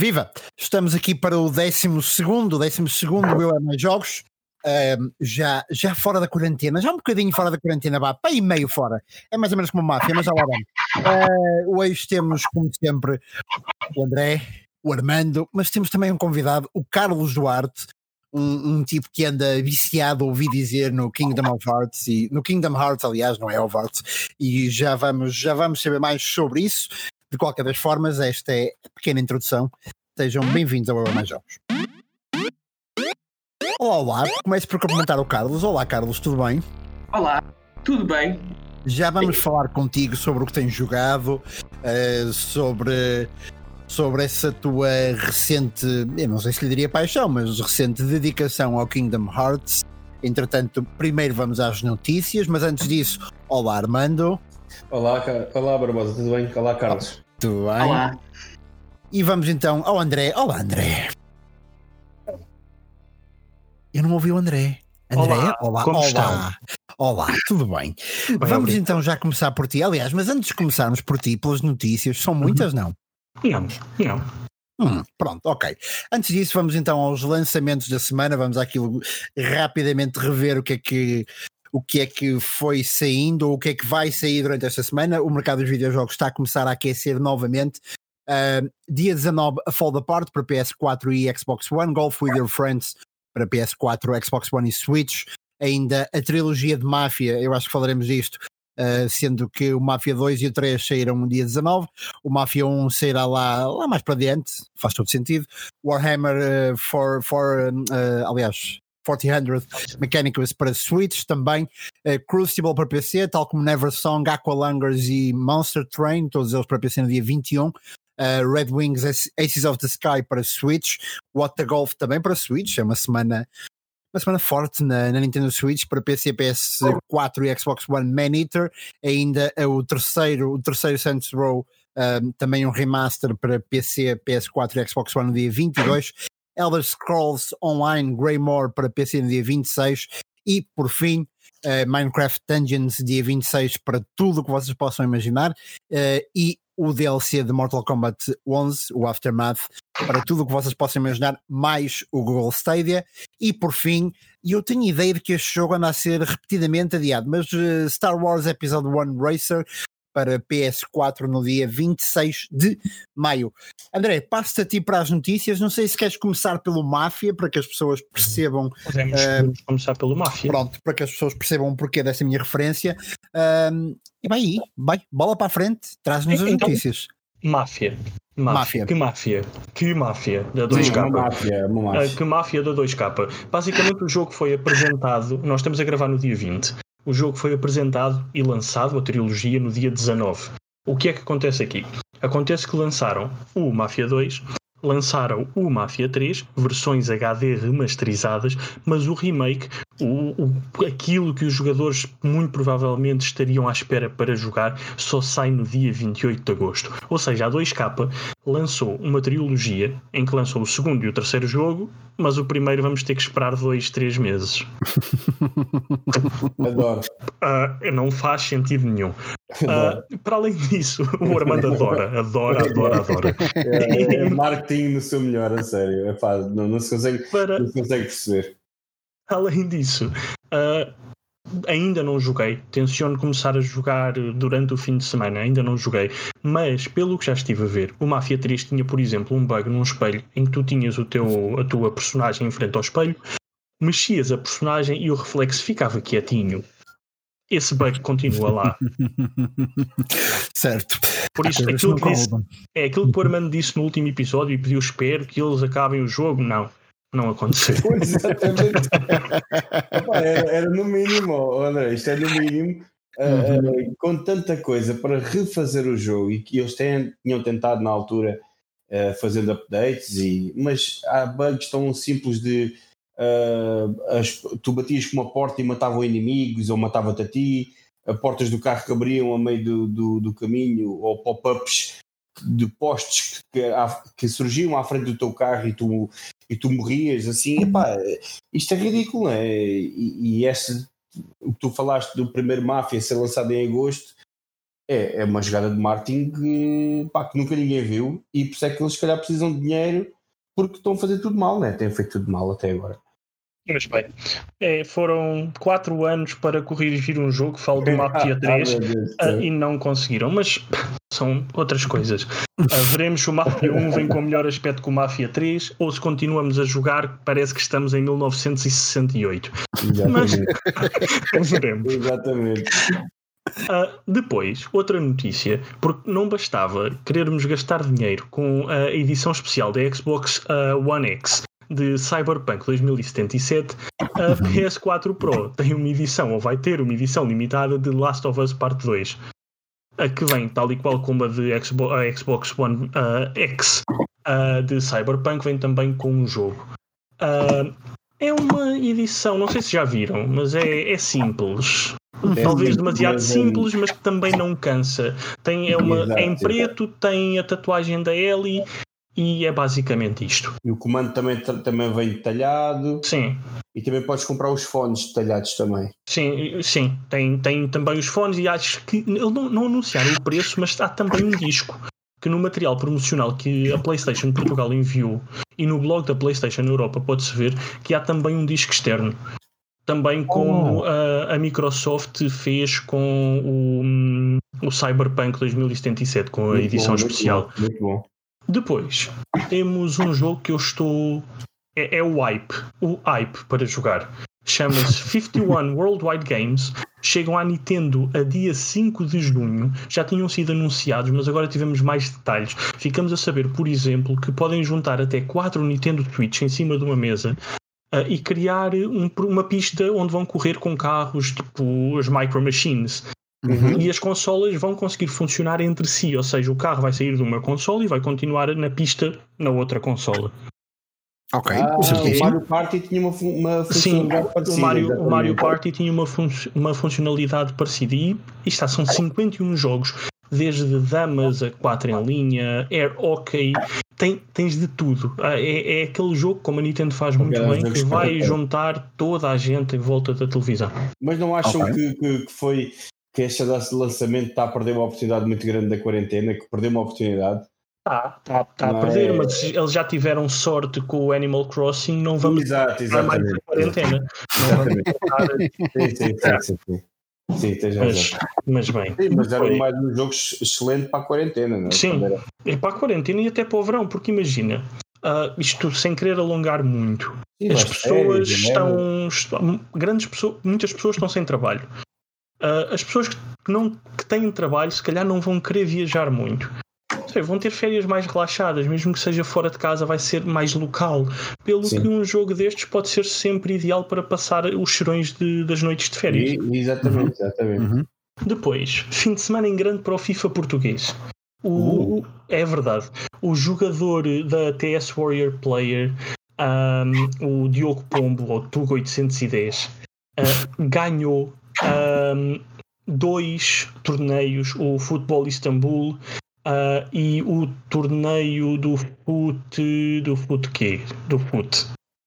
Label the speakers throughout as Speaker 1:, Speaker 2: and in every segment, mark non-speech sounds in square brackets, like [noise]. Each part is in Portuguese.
Speaker 1: Viva! Estamos aqui para o 12 segundo, 12 segundo Eu Mais Jogos. Um, já, já fora da quarentena, já um bocadinho fora da quarentena, vá, para e meio fora. É mais ou menos como máfia, mas já lá vamos. Uh, hoje temos, como sempre, o André, o Armando, mas temos também um convidado, o Carlos Duarte, um, um, tipo que anda viciado, ouvi dizer, no Kingdom of Hearts e no Kingdom Hearts, aliás, não é of Hearts, e já vamos, já vamos saber mais sobre isso. De qualquer das formas, esta é a pequena introdução. Sejam bem-vindos ao Euro Mais Jogos. Olá, olá. Começo por cumprimentar o Carlos. Olá, Carlos, tudo bem?
Speaker 2: Olá, tudo bem?
Speaker 1: Já vamos falar contigo sobre o que tens jogado, uh, sobre, sobre essa tua recente, eu não sei se lhe diria paixão, mas recente dedicação ao Kingdom Hearts. Entretanto, primeiro vamos às notícias, mas antes disso, olá Armando.
Speaker 3: Olá, olá Barbosa, tudo bem? Olá, Carlos.
Speaker 1: Tudo bem?
Speaker 2: Olá.
Speaker 1: E vamos então ao André. Olá, André. Eu não ouvi o André. André,
Speaker 2: olá,
Speaker 1: olá,
Speaker 2: como
Speaker 1: olá.
Speaker 2: Estão?
Speaker 1: Olá, tudo bem?
Speaker 2: bem
Speaker 1: Vamos
Speaker 2: obrigado.
Speaker 1: então já começar por ti. Aliás, mas antes de começarmos por ti, pelas notícias, são muitas, não?
Speaker 2: Não, não.
Speaker 1: Hum, pronto, ok. Antes disso, vamos então aos lançamentos da semana. Vamos àquilo rapidamente rever o que é que o que é que foi saindo ou o que é que vai sair durante esta semana. O mercado dos videojogos está a começar a aquecer novamente. Uh, dia 19, A Fall Apart para PS4 e Xbox One, Golf with Your Friends para PS4, Xbox One e Switch. Ainda a trilogia de Máfia, eu acho que falaremos disto, uh, sendo que o Máfia 2 e o 3 saíram no dia 19, o Máfia 1 sairá lá, lá mais para diante, faz todo sentido. Warhammer uh, for, for uh, aliás, 4000 Mechanicus para Switch também, uh, Crucible para PC, tal como Never Song, Aqualungers e Monster Train, todos eles para PC no dia 21. Uh, Red Wings Aces of the Sky para Switch, What the Golf também para Switch, é uma semana uma semana forte na, na, Nintendo Switch para PC, PS4 e Xbox One Man Eater, ainda é o terceiro, o terceiro Saints Row, um, também um remaster para PC, PS4 e Xbox One no dia 22, Elder Scrolls Online Greymore para PC no dia 26 e por fim uh, Minecraft Dungeons dia 26 para tudo o que vocês possam imaginar uh, e o DLC de Mortal Kombat 11, o Aftermath, para tudo o que vocês possam imaginar, mais o Google Stadia. E por fim, eu tenho ideia de que este jogo anda a ser repetidamente adiado, mas uh, Star Wars Episode 1 Racer para PS4 no dia 26 de maio. André, passo-te a ti para as notícias. Não sei se queres começar pelo Máfia, para que as pessoas percebam.
Speaker 2: Podemos, uh, começar pelo Máfia.
Speaker 1: Pronto, para que as pessoas percebam o porquê dessa minha referência. Uh, e vai aí, vai, bola para a frente, traz-nos as
Speaker 2: então,
Speaker 1: notícias.
Speaker 2: Máfia. Máfia.
Speaker 1: Máfia.
Speaker 2: Que máfia? Que máfia da 2K?
Speaker 3: Sim, uma máfia, uma máfia.
Speaker 2: Uh, que máfia da 2K? Basicamente, o jogo foi apresentado. Nós estamos a gravar no dia 20. O jogo foi apresentado e lançado, a trilogia, no dia 19. O que é que acontece aqui? Acontece que lançaram o Mafia 2, lançaram o Mafia 3, versões HD remasterizadas, mas o remake, o, o, aquilo que os jogadores muito provavelmente estariam à espera para jogar, só sai no dia 28 de agosto. Ou seja, a 2K lançou uma trilogia em que lançou o segundo e o terceiro jogo, mas o primeiro vamos ter que esperar dois, três meses. [laughs]
Speaker 3: Adoro.
Speaker 2: Uh, não faz sentido nenhum. Uh, para além disso, [laughs] o Armando adora, adora, adora, adora.
Speaker 3: É, é marketing no seu melhor, a sério. É pá, não, não, se consegue,
Speaker 2: para...
Speaker 3: não se consegue perceber.
Speaker 2: Além disso, uh, ainda não joguei. Tenciono começar a jogar durante o fim de semana. Ainda não joguei. Mas, pelo que já estive a ver, o Mafia 3 tinha, por exemplo, um bug num espelho em que tu tinhas o teu, a tua personagem em frente ao espelho, mexias a personagem e o reflexo ficava quietinho. Esse bug continua lá. [laughs]
Speaker 1: certo.
Speaker 2: Por isso, aquilo que disse, é aquilo que o Armando disse no último episódio e pediu espero que eles acabem o jogo. Não. Não aconteceu. [laughs]
Speaker 3: Exatamente. era, era, no mínimo, André, isto é no mínimo. Uhum. Uh, com tanta coisa para refazer o jogo e que eles têm, tinham tentado na altura uh, fazendo updates, e, mas há bugs tão simples de uh, as, tu batias com uma porta e matavam inimigos ou matava-te a ti, a portas do carro que abriam a meio do, do, do caminho ou pop-ups de postes que, que, surgiam à frente do teu carro e tu, e tu morrias assim, epá, isto é ridículo, é? E, e esse, o que tu falaste do primeiro Máfia ser lançado em agosto, é, é uma jogada de marketing que, pá, que nunca ninguém viu e por isso é que eles se calhar precisam de dinheiro porque estão a fazer tudo mal, né? Têm feito tudo mal até agora.
Speaker 2: Mas bem, é, foram 4 anos para corrigir um jogo, falo do Mafia 3, ah, e não conseguiram, mas são outras coisas. Uh, veremos se o Mafia 1 vem com melhor aspecto que o Mafia 3 ou se continuamos a jogar, parece que estamos em 1968.
Speaker 3: Exatamente.
Speaker 2: Mas [laughs] veremos.
Speaker 3: Exatamente.
Speaker 2: Uh, depois, outra notícia, porque não bastava querermos gastar dinheiro com a edição especial da Xbox uh, One X de Cyberpunk 2077, a PS4 Pro tem uma edição, ou vai ter uma edição limitada de Last of Us Part 2, a que vem tal e qual como a de Xbox, a Xbox One uh, X de Cyberpunk, vem também com um jogo. é uma edição, não sei se já viram, mas é, é simples.
Speaker 3: É
Speaker 2: Talvez demasiado
Speaker 3: mas é-
Speaker 2: simples, mas que também não cansa. Tem, é, uma, é em preto, tem a tatuagem da Ellie e é basicamente isto.
Speaker 3: E o comando também, também vem detalhado
Speaker 2: Sim,
Speaker 3: e também podes comprar os fones detalhados também.
Speaker 2: sim, sim. Tem, tem também os fones e acho que eles não, não anunciaram o preço, mas há também um disco que no material promocional que a PlayStation Portugal enviou e no blog da PlayStation Europa pode-se ver que há também um disco externo. Também como a, a Microsoft fez com o, hum, o Cyberpunk 2077, com a
Speaker 3: Muito
Speaker 2: edição
Speaker 3: bom, muito
Speaker 2: especial.
Speaker 3: bom, Muito bom.
Speaker 2: Depois temos um jogo que eu estou. É, é o hype. O hype para jogar. Chama-se [laughs] 51 Worldwide Games. Chegam à Nintendo a dia 5 de junho. Já tinham sido anunciados, mas agora tivemos mais detalhes. Ficamos a saber, por exemplo, que podem juntar até 4 Nintendo Switch em cima de uma mesa uh, e criar um, uma pista onde vão correr com carros, tipo as Micro Machines.
Speaker 1: Uhum.
Speaker 2: E as consolas vão conseguir funcionar entre si, ou seja, o carro vai sair de uma consola e vai continuar na pista na outra consola.
Speaker 1: Ok,
Speaker 3: Ah, o. Mario Party tinha uma, uma
Speaker 2: Sim,
Speaker 3: funcionalidade parecida.
Speaker 2: o Mario, o. Mario Party tinha uma, fun uma funcionalidade parecida e está, são 51 jogos, desde damas a 4 em linha, air hockey, tem, tens de tudo. Ah, É, é aquele jogo, como a Nintendo faz muito
Speaker 3: Aqueles
Speaker 2: bem, que vai juntar toda a gente em volta da televisão.
Speaker 3: Mas não acham
Speaker 1: Ok.
Speaker 3: que, que, que foi que este lançamento está a perder uma oportunidade muito grande da quarentena, que perdeu uma oportunidade?
Speaker 2: Está tá, tá a perder,
Speaker 3: é-
Speaker 2: mas eles já tiveram sorte com o Animal Crossing, não vamos
Speaker 3: Exato,
Speaker 2: para mais a
Speaker 3: exatamente.
Speaker 2: quarentena.
Speaker 3: Exatamente. [laughs] Sim, sim, sim, sim, tens razão.
Speaker 2: mas, mas bem.
Speaker 3: Sim, mas era mais um jogo excelente para a quarentena, não é?
Speaker 2: Sim. É para a quarentena e até para o verão, porque imagina, ah, isto sem querer alongar muito,
Speaker 3: Sim,
Speaker 2: as pessoas estão, estão- grandes pessoas, muitas pessoas estão sem trabalho. Ah, as pessoas que, não, que têm trabalho, se calhar não vão querer viajar muito. Seja, Vão ter férias mais relaxadas, mesmo que seja fora de casa, vai ser mais local. Pelo
Speaker 3: Sim.
Speaker 2: que um jogo destes pode ser sempre ideal para passar os cheirões de- das noites de férias.
Speaker 3: E- Exatamente, exatamente.
Speaker 1: Uhum.
Speaker 2: Depois, fim de semana em grande para o FIFA português. O, É verdade. O jogador da TS Warrior Player, um, o Diogo Pombo, ou Tugo 810, uh, ganhou um, dois torneios, o Futebol Istambul uh, e o torneio do FUT. Do FUT quê? Do FUT.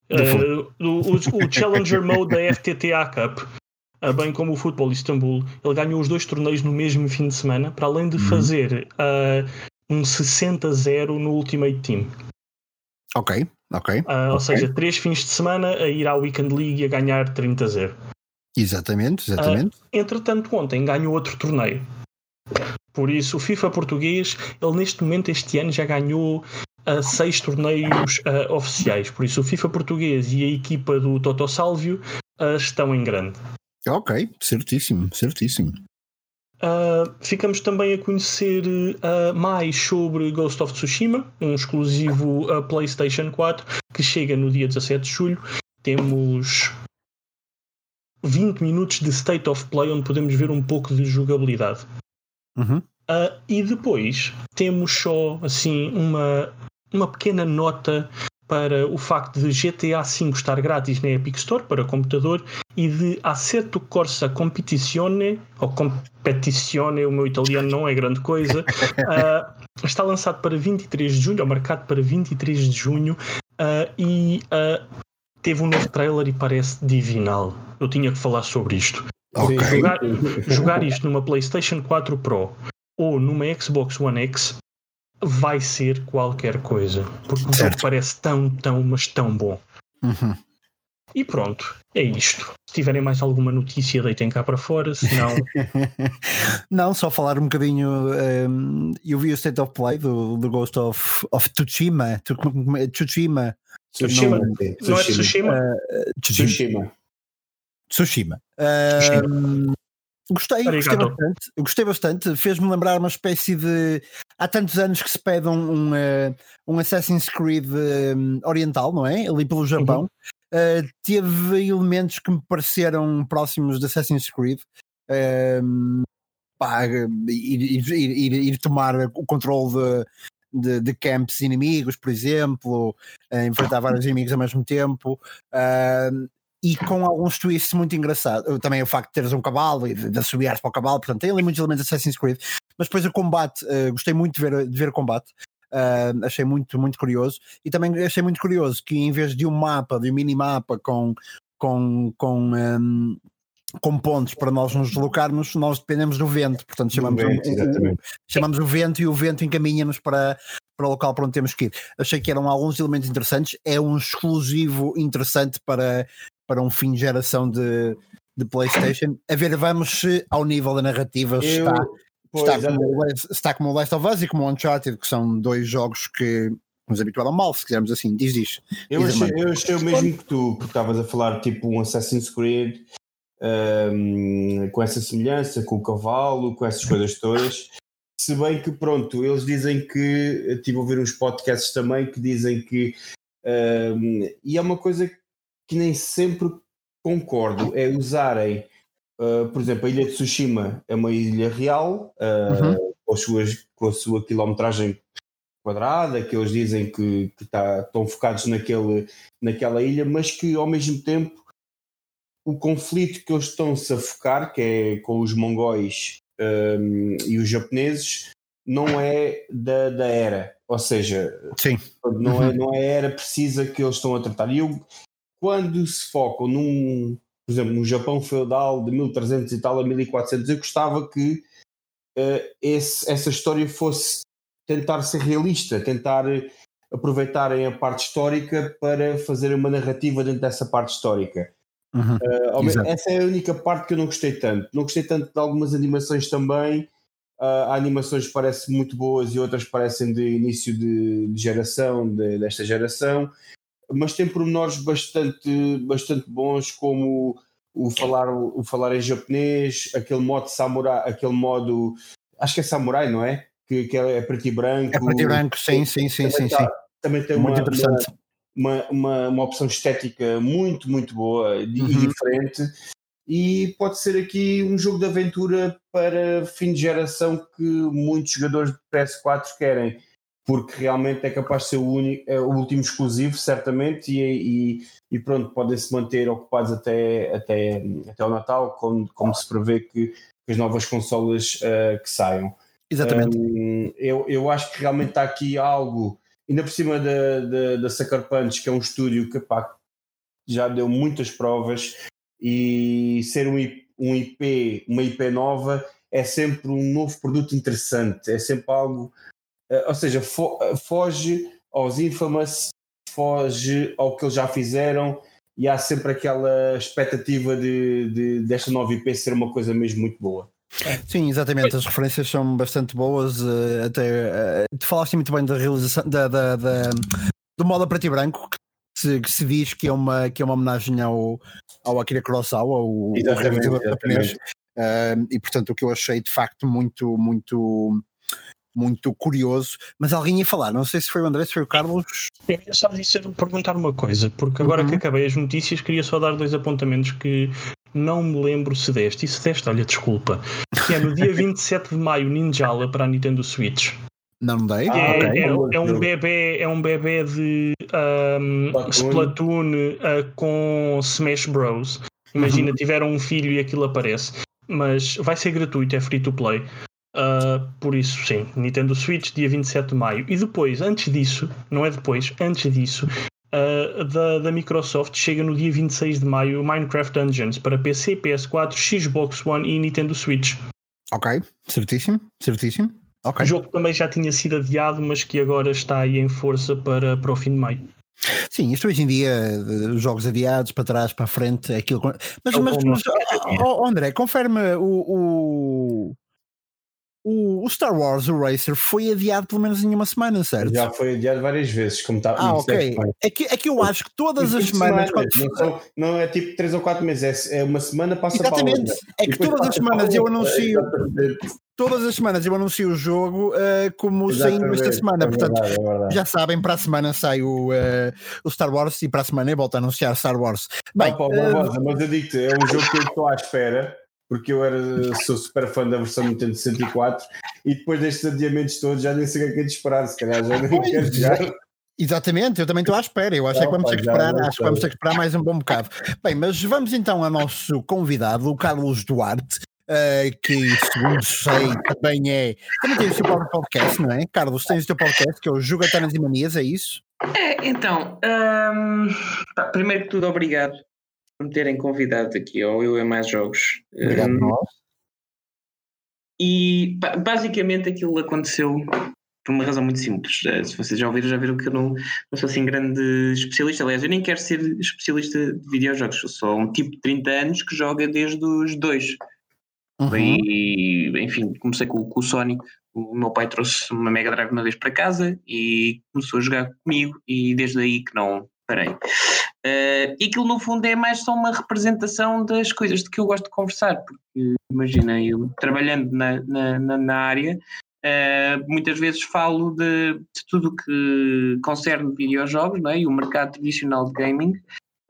Speaker 1: Do.
Speaker 2: Uh, o, o- o Challenger [laughs] Mode da FTTA Cup uh, bem como o Futebol Istambul, ele ganhou os dois torneios no mesmo fim de semana, para além de
Speaker 1: Uhum.
Speaker 2: fazer uh, um 60-0 no Ultimate Team.
Speaker 1: Ok, ok.
Speaker 2: Ou
Speaker 1: Ok.
Speaker 2: seja, três fins de semana a ir à Weekend League e a ganhar 30-0.
Speaker 1: Exatamente, exatamente.
Speaker 2: Entretanto, ontem ganhou outro torneio. Por isso, o FIFA português, ele neste momento, este ano, já ganhou uh, seis torneios uh, oficiais. Por isso, o FIFA português e a equipa do Toto Salvio uh, estão em grande.
Speaker 1: Ok, certíssimo, certíssimo.
Speaker 2: Uh, ficamos também a conhecer mais sobre Ghost of Tsushima, um exclusivo PlayStation 4 que chega no dia 17 de julho. Temos 20 minutos de State of Play onde podemos ver um pouco de jogabilidade.
Speaker 1: Uhum.
Speaker 2: Uh, e depois temos só assim uma, uma pequena nota para o facto de GTA V estar grátis na Epic Store para computador e de Assetto Corsa Competizione ou Competizione, o meu italiano não é grande coisa, uh, [laughs] está lançado para 23 de junho, ou marcado para 23 de junho uh, e uh, teve um novo trailer e parece divinal. Eu tinha que falar sobre isto.
Speaker 1: Ok.
Speaker 2: Jogar, jogar isto numa PlayStation 4 Pro ou numa Xbox One X, vai ser qualquer coisa. Porque o jogo parece tão, tão, mas tão bom.
Speaker 1: Uhum.
Speaker 2: E pronto, é isto. Se tiverem mais alguma notícia, deitem cá para fora, senão. [laughs]
Speaker 1: Não, só falar um bocadinho. Um, eu vi o State of Play do, do Ghost of, of Tsushima. Tsushima.
Speaker 2: Tsushima. Não, não é Tsushima? Uh,
Speaker 3: Tsushima.
Speaker 1: Tsushima. Uh, Gostei, gostei bastante, gostei bastante. Fez-me lembrar uma espécie de. Há tantos anos que se pede um, um, uh, um Assassin's Creed um, oriental, não é? Ali pelo Japão. Uhum. Uh, teve elementos que me pareceram próximos de Assassin's Creed. Uh, pá, ir, ir, ir, ir, tomar o controle de, de, de camps inimigos, por exemplo, enfrentar vários inimigos ao mesmo tempo. Uh, e com alguns twists muito engraçados. Também o facto de teres um cavalo e de, de para o cavalo, portanto, tem ali muitos elementos de Assassin's Creed. Mas depois o combate, uh, gostei muito de ver, de ver o combate. Uh, achei muito, muito curioso. E também achei muito curioso que em vez de um mapa, de um minimapa com, com, com, um, com pontos para nós nos deslocarmos, nós dependemos do vento. Portanto, chamamos, vento, um, chamamos o vento e o vento encaminha-nos para, para o local para onde temos que ir. Achei que eram alguns elementos interessantes. É um exclusivo interessante para, para um fim de geração de, de PlayStation. A ver, vamos se ao nível da narrativa Eu, está, está, como, está como o Last of Us e como o Uncharted, que são dois jogos que nos habituaram mal, se quisermos assim, diz diz.
Speaker 3: Eu, achei, eu achei o mesmo que tu, que estavas a falar, tipo um Assassin's Creed um, com essa semelhança, com o cavalo, com essas coisas todas. Se bem que, pronto, eles dizem que, estive a ouvir uns podcasts também que dizem que, um, e é uma coisa que nem sempre concordo, é usarem, uh, por exemplo, a ilha de Tsushima é uma ilha real, uh, uhum. com, as suas, com a sua quilometragem quadrada, que eles dizem que, que tá, estão focados naquele, naquela ilha, mas que ao mesmo tempo o conflito que eles estão-se a focar, que é com os mongóis um, e os japoneses, não é da, da era, ou seja,
Speaker 1: Sim.
Speaker 3: Não, é, uhum. não é a era precisa que eles estão a tratar. E eu, quando se focam num, por exemplo, no Japão feudal de 1300 e tal a 1400, eu gostava que uh, esse, essa história fosse tentar ser realista, tentar aproveitarem a parte histórica para fazer uma narrativa dentro dessa parte histórica.
Speaker 1: Uhum, uh,
Speaker 3: essa é a única parte que eu não gostei tanto. Não gostei tanto de algumas animações também. Uh, há animações que parecem muito boas e outras parecem de início de, de geração, de, desta geração mas tem pormenores bastante, bastante bons, como o falar, o falar em japonês, aquele modo samurai, aquele modo, acho que é samurai, não é? Que, que é preto e branco.
Speaker 1: É preto e branco, sim, sim, sim, sim,
Speaker 3: tá,
Speaker 1: sim.
Speaker 3: Também tem muito uma, interessante. Uma, uma, uma, opção estética muito, muito boa e uhum. diferente. E pode ser aqui um jogo de aventura para fim de geração que muitos jogadores de PS4 querem porque realmente é capaz de ser o, único, é o último exclusivo, certamente, e, e, e pronto, podem se manter ocupados até, até, até o Natal, como, como se prevê que, que as novas consolas uh, que saiam.
Speaker 1: Exatamente.
Speaker 3: Um, eu, eu acho que realmente está aqui algo, ainda por cima da, da, da Sucker Punch, que é um estúdio que pá, já deu muitas provas, e ser um, um IP, uma IP nova, é sempre um novo produto interessante, é sempre algo eh, ou seja, fo foge aos Infamous, foge ao que eles já fizeram e há sempre aquela expectativa de, de desta nova IP ser uma coisa mesmo muito boa.
Speaker 1: Sim, exatamente, as referências são bastante boas. Eh, até uh, tu falaste muito bem da realização da, da, da do modo preto e branco que se, que se, diz que é uma, que é uma homenagem ao, ao Akira Kurosawa, o, realizador japonês. Uh, e portanto o que eu achei de facto muito, muito muito curioso, mas alguém ia falar, não sei se foi o André, se foi o Carlos.
Speaker 2: Eu ia só dizer, perguntar uma coisa, porque agora uhum. que acabei as notícias, queria só dar dois apontamentos que não me lembro se deste, e se deste, olha, desculpa, que é no dia [laughs] 27 de maio Ninjala para a Nintendo Switch.
Speaker 1: Não dei?
Speaker 2: Ah, é, é, é, um bebê, é um bebê de um, Splatoon uh, com Smash Bros. Imagina, uhum. tiveram um filho e aquilo aparece. Mas vai ser gratuito, é free to play. Uh, por isso, sim, Nintendo Switch, dia 27 de maio. E depois, antes disso, não é depois, antes disso, uh, da, da Microsoft chega no dia 26 de maio Minecraft Dungeons para PC, PS4, Xbox One e Nintendo Switch.
Speaker 1: Ok, certíssimo, certíssimo. Okay.
Speaker 2: O jogo também já tinha sido adiado, mas que agora está aí em força para, para o fim de maio.
Speaker 1: Sim, isto hoje em dia, jogos adiados para trás, para a frente, é aquilo. Mas, é mas, mas oh, André, confirma o, o, o, Star Wars, o Racer, foi adiado pelo menos em uma semana, certo?
Speaker 3: Já foi adiado várias vezes, como está.
Speaker 1: Ah, ok. É que, é que eu acho que todas as semanas. semanas
Speaker 3: quando... não, não, é tipo 3 ou 4 meses, é, é uma semana passa
Speaker 1: Exatamente. para outra. É que todas as semanas eu anuncio. Todas as semanas eu anuncio o jogo uh, como Exatamente, saindo esta semana. É Portanto, verdade, é verdade. já sabem, para a semana sai o, uh, o Star Wars e para a semana eu volto a anunciar Star Wars.
Speaker 3: Bem, não, pá, uh... mas eu digo-te, é um jogo que eu estou à espera porque eu era, sou super fã da versão Nintendo 64 e depois destes adiamentos todos já nem sei o que é de esperar, se calhar já nem quero jogar.
Speaker 1: Exatamente, eu também estou à espera. Eu acho que vamos ter que esperar, acho que vamos ter que esperar mais um bom bocado. Bem, mas vamos então ao nosso convidado, o Carlos Duarte, uh, que segundo sei também é. Também tem o seu próprio podcast, não é? Carlos, tens o teu podcast que é o Jogatanas e Manias, é isso?
Speaker 4: É, então, um, pá, primeiro que tudo, obrigado por me terem convidado aqui ao Eu é Mais Jogos.
Speaker 1: Obrigado um, nós.
Speaker 4: E basicamente aquilo aconteceu por uma razão muito simples. Eh, se vocês já ouviram, já viram que eu não, não sou assim grande especialista. Aliás, eu nem quero ser especialista de videojogos. Eu sou um tipo de 30 anos que joga desde os dois. Uhum. E, enfim, comecei com, com, o Sonic. O meu pai trouxe uma Mega Drive uma vez para casa e começou a jogar comigo, e desde aí que não parei. Uh, e aquilo no fundo é mais só uma representação das coisas de que eu gosto de conversar, porque imagina, eu trabalhando na, na, na área, uh, muitas vezes falo de, de tudo que concerne videojogos não é? e o mercado tradicional de gaming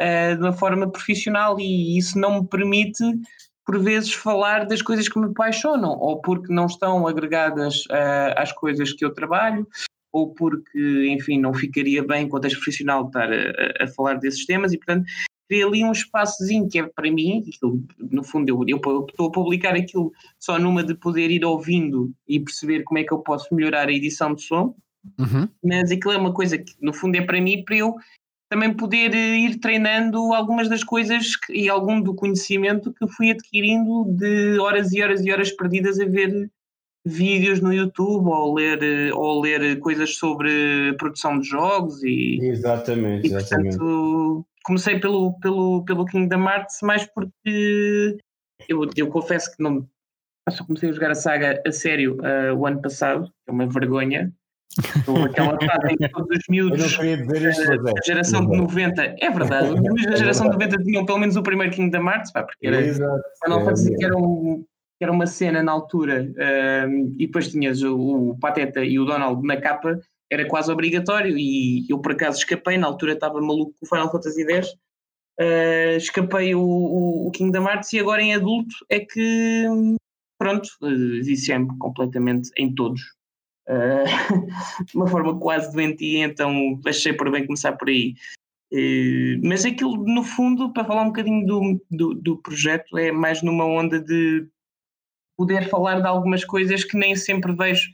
Speaker 4: uh, de uma forma profissional, e isso não me permite, por vezes, falar das coisas que me apaixonam, ou porque não estão agregadas às coisas que eu trabalho, ou porque, enfim, não ficaria bem enquanto és profissional estar a, a, falar desses temas e, portanto, criei ali um espaçozinho que é para mim, aquilo, no fundo eu, eu, estou a publicar aquilo só numa de poder ir ouvindo e perceber como é que eu posso melhorar a edição de som, uhum. mas aquilo é uma coisa que no fundo é para mim, para eu também poder eh, ir treinando algumas das coisas que, e algum do conhecimento que fui adquirindo de horas e horas e horas perdidas a ver vídeos no YouTube ou ler, ou ler coisas sobre produção de jogos e
Speaker 3: exatamente,
Speaker 4: e, portanto, exatamente. comecei pelo, pelo, pelo Kingdom Hearts mais porque eu, eu confesso que não só comecei a jogar a saga a sério uh, o ano passado, é uma vergonha. aquela fase em que todos os miúdos da geração de 90, é verdade, os miúdos da geração de 90 tinham pelo menos o primeiro Kingdom Hearts, pá, porque era, Exato, não é, dizer que era um, era uma cena na altura, uh, e depois tinhas o, o, Pateta e o Donald na capa, era quase obrigatório, e eu por acaso escapei, na altura estava maluco com o Final Fantasy X, uh, escapei o, o, o Kingdom Hearts e agora em adulto é que, pronto, uh, viciei-me completamente em todos. Uh, [laughs] de uma forma quase doentia, então achei por bem começar por aí. Uh, mas aquilo, no fundo, para falar um bocadinho do, do, do, projeto, é mais numa onda de poder falar de algumas coisas que nem sempre vejo,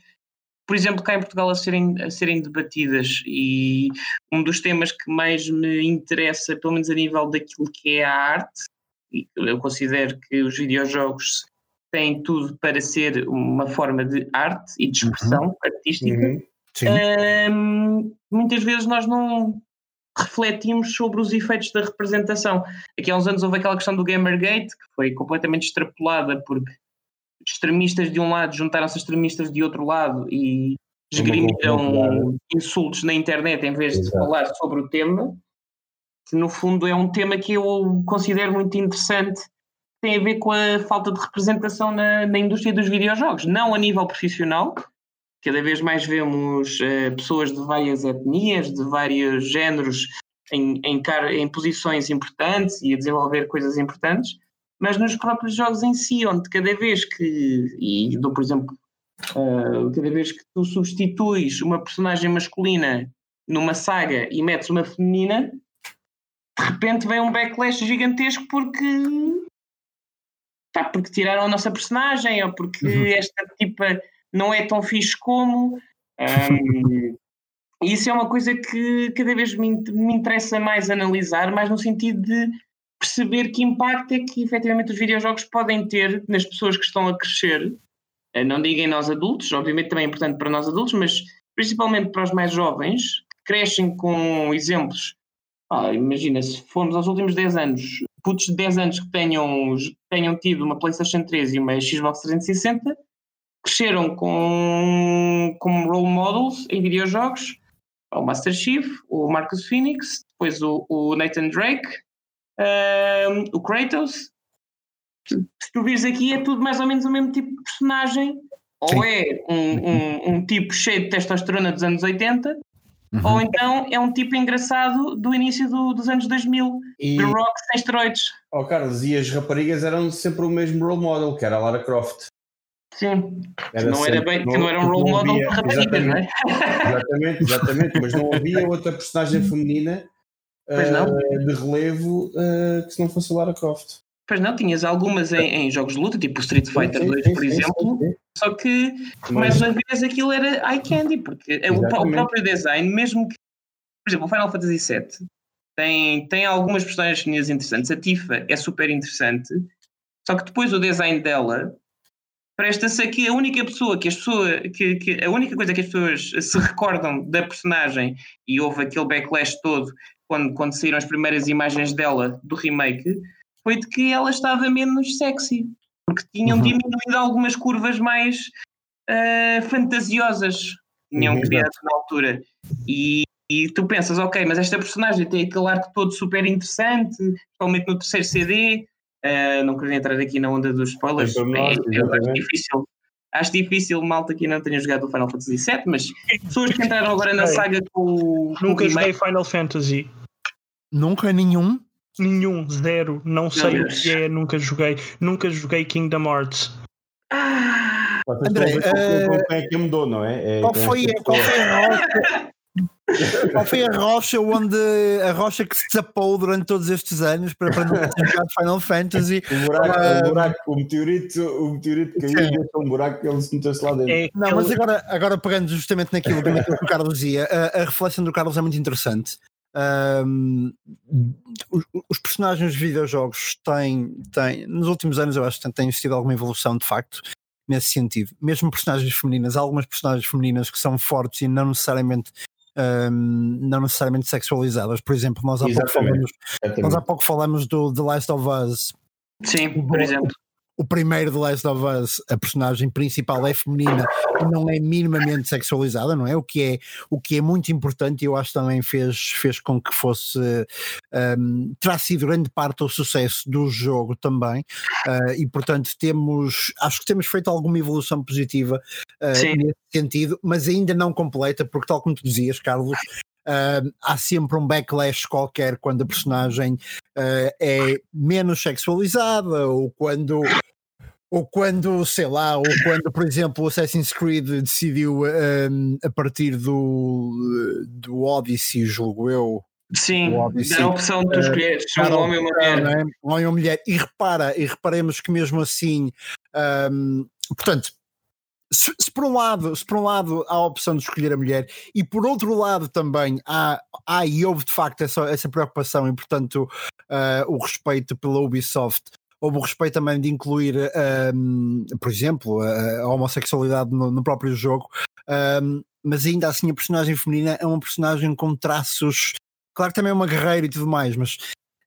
Speaker 4: por exemplo, cá em Portugal a serem, a serem debatidas. E um dos temas que mais me interessa, pelo menos a nível daquilo que é a arte, e eu considero que os videojogos têm tudo para ser uma forma de arte e de expressão uhum. artística. Uhum. Um, muitas vezes nós não refletimos sobre os efeitos da representação. Aqui há uns anos houve aquela questão do Gamergate, que foi completamente extrapolada porque extremistas de um lado juntaram-se extremistas de outro lado e esgrimiram insultos na internet em vez de Exato. falar sobre o tema, que no fundo é um tema que eu considero muito interessante, tem a ver com a falta de representação na, na indústria dos videojogos, não a nível profissional, cada vez mais vemos uh, pessoas de várias etnias, de vários géneros em, em, em posições importantes e a desenvolver coisas importantes, mas nos próprios jogos em si, onde cada vez que, e dou por exemplo, uh, cada vez que tu substituis uma personagem masculina numa saga e metes uma feminina, de repente vem um backlash gigantesco porque tá, porque tiraram a nossa personagem ou porque uhum. esta tipa não é tão fixe como. Um, [laughs] isso é uma coisa que cada vez me, me interessa mais analisar, mais no sentido de perceber que impacto é que efetivamente os videojogos podem ter nas pessoas que estão a crescer Uh, não digam nós adultos, obviamente também é importante para nós adultos, mas principalmente para os mais jovens, que crescem com exemplos. Ah, imagina, se formos aos últimos 10 anos, putos de 10 anos que tenham, tenham tido uma PlayStation 3 e uma Xbox 360, cresceram com, como role models em videojogos, o Master Chief, o Marcus Phoenix, depois o, o Nathan Drake, um, o Kratos. Se tu vires aqui, é tudo mais ou menos o mesmo tipo de personagem. Sim. Ou é um, um, um, tipo cheio de testosterona dos anos 80, uhum. ou então é um tipo engraçado do início do, dos anos 2000, e... The Rock sem esteroides.
Speaker 3: Oh, Carlos, e as raparigas eram sempre o mesmo role model, que era a Lara Croft.
Speaker 4: Sim, era não era bem, não, que não era um role model para raparigas, não é?
Speaker 3: Exatamente, exatamente, mas não havia outra personagem [laughs] feminina uh, de relevo uh, que se não fosse a Lara Croft.
Speaker 4: Pois não, tinhas algumas em, em jogos de luta, tipo Street Fighter sim, 2, sim, por sim, exemplo, só que mas... mais uma vez aquilo era eye candy, porque o, o, próprio design, mesmo que, por exemplo, o Final Fantasy VII tem, tem algumas personagens interessantes, a Tifa é super interessante, só que depois o design dela presta-se a que a única pessoa que as pessoas que, que, a única coisa que as pessoas se recordam da personagem e houve aquele backlash todo quando, quando saíram as primeiras imagens dela do remake foi de que ela estava menos sexy porque tinham uhum. diminuído algumas curvas mais uh, fantasiosas tinham uhum. criado na altura e, e tu pensas, ok, mas esta personagem tem aquele arco todo super interessante, principalmente no terceiro CD, Uh, não queria entrar aqui na onda dos spoilers. É, é, acho difícil. Acho difícil malta que não tenha jogado o Final Fantasy VII, mas pessoas que entraram agora na saga com.
Speaker 2: Nunca joguei Final Fantasy.
Speaker 1: Nunca nenhum?
Speaker 2: Nenhum, zero. Não Meu sei Deus. o que é, nunca joguei. Nunca joguei Kingdom Hearts.
Speaker 3: Ah, André, uh, é que mudou, não é?
Speaker 1: é qual, foi, qual foi a qual foi a rocha onde a rocha que se desapou durante todos estes anos para, para não ter jogado Final Fantasy?
Speaker 3: O buraco, uh, o, buraco o meteorito, o meteorito caiu e deixou um buraco que ele se meteu-se lá dentro. É,
Speaker 1: não, mas agora, agora pegando justamente naquilo, naquilo que o Carlos dizia, a, a reflexão do Carlos é muito interessante. Um, os, os, personagens de videojogos têm, têm, nos últimos anos eu acho que têm existido alguma evolução de facto nesse sentido. Mesmo personagens femininas, há algumas personagens femininas que são fortes e não necessariamente um, não necessariamente sexualizadas. Por exemplo, nós há, pouco falamos, nós há pouco falamos do The Last of Us.
Speaker 4: Sim, por exemplo
Speaker 1: o primeiro The Last of Us, a personagem principal é feminina e não é minimamente sexualizada, não é? O que é, o que é muito importante e eu acho que também fez, fez com que fosse um, terá sido grande parte do sucesso do jogo também uh, e portanto temos, acho que temos feito alguma evolução positiva uh, nesse sentido, mas ainda não completa, porque tal como tu dizias, Carlos, Uh, há sempre um backlash qualquer quando a personagem uh, é menos sexualizada ou quando ou quando, sei lá, ou quando, por exemplo, o Assassin's Creed decidiu um, a partir do, do Odyssey, julgo eu.
Speaker 4: Sim, da opção de tu escolheres uh, um homem ou uma mulher. É? Um
Speaker 1: homem ou mulher. E repara, e reparemos que mesmo assim, um, portanto, se, se, por um lado, se por um lado há a opção de escolher a mulher e por outro lado também há, há e houve de facto essa, essa preocupação e portanto uh, o respeito pela Ubisoft houve o respeito também de incluir, um, por exemplo, a, homossexualidade no, no, próprio jogo, um, mas ainda assim a personagem feminina é uma personagem com traços, claro que também é uma guerreira e tudo mais, mas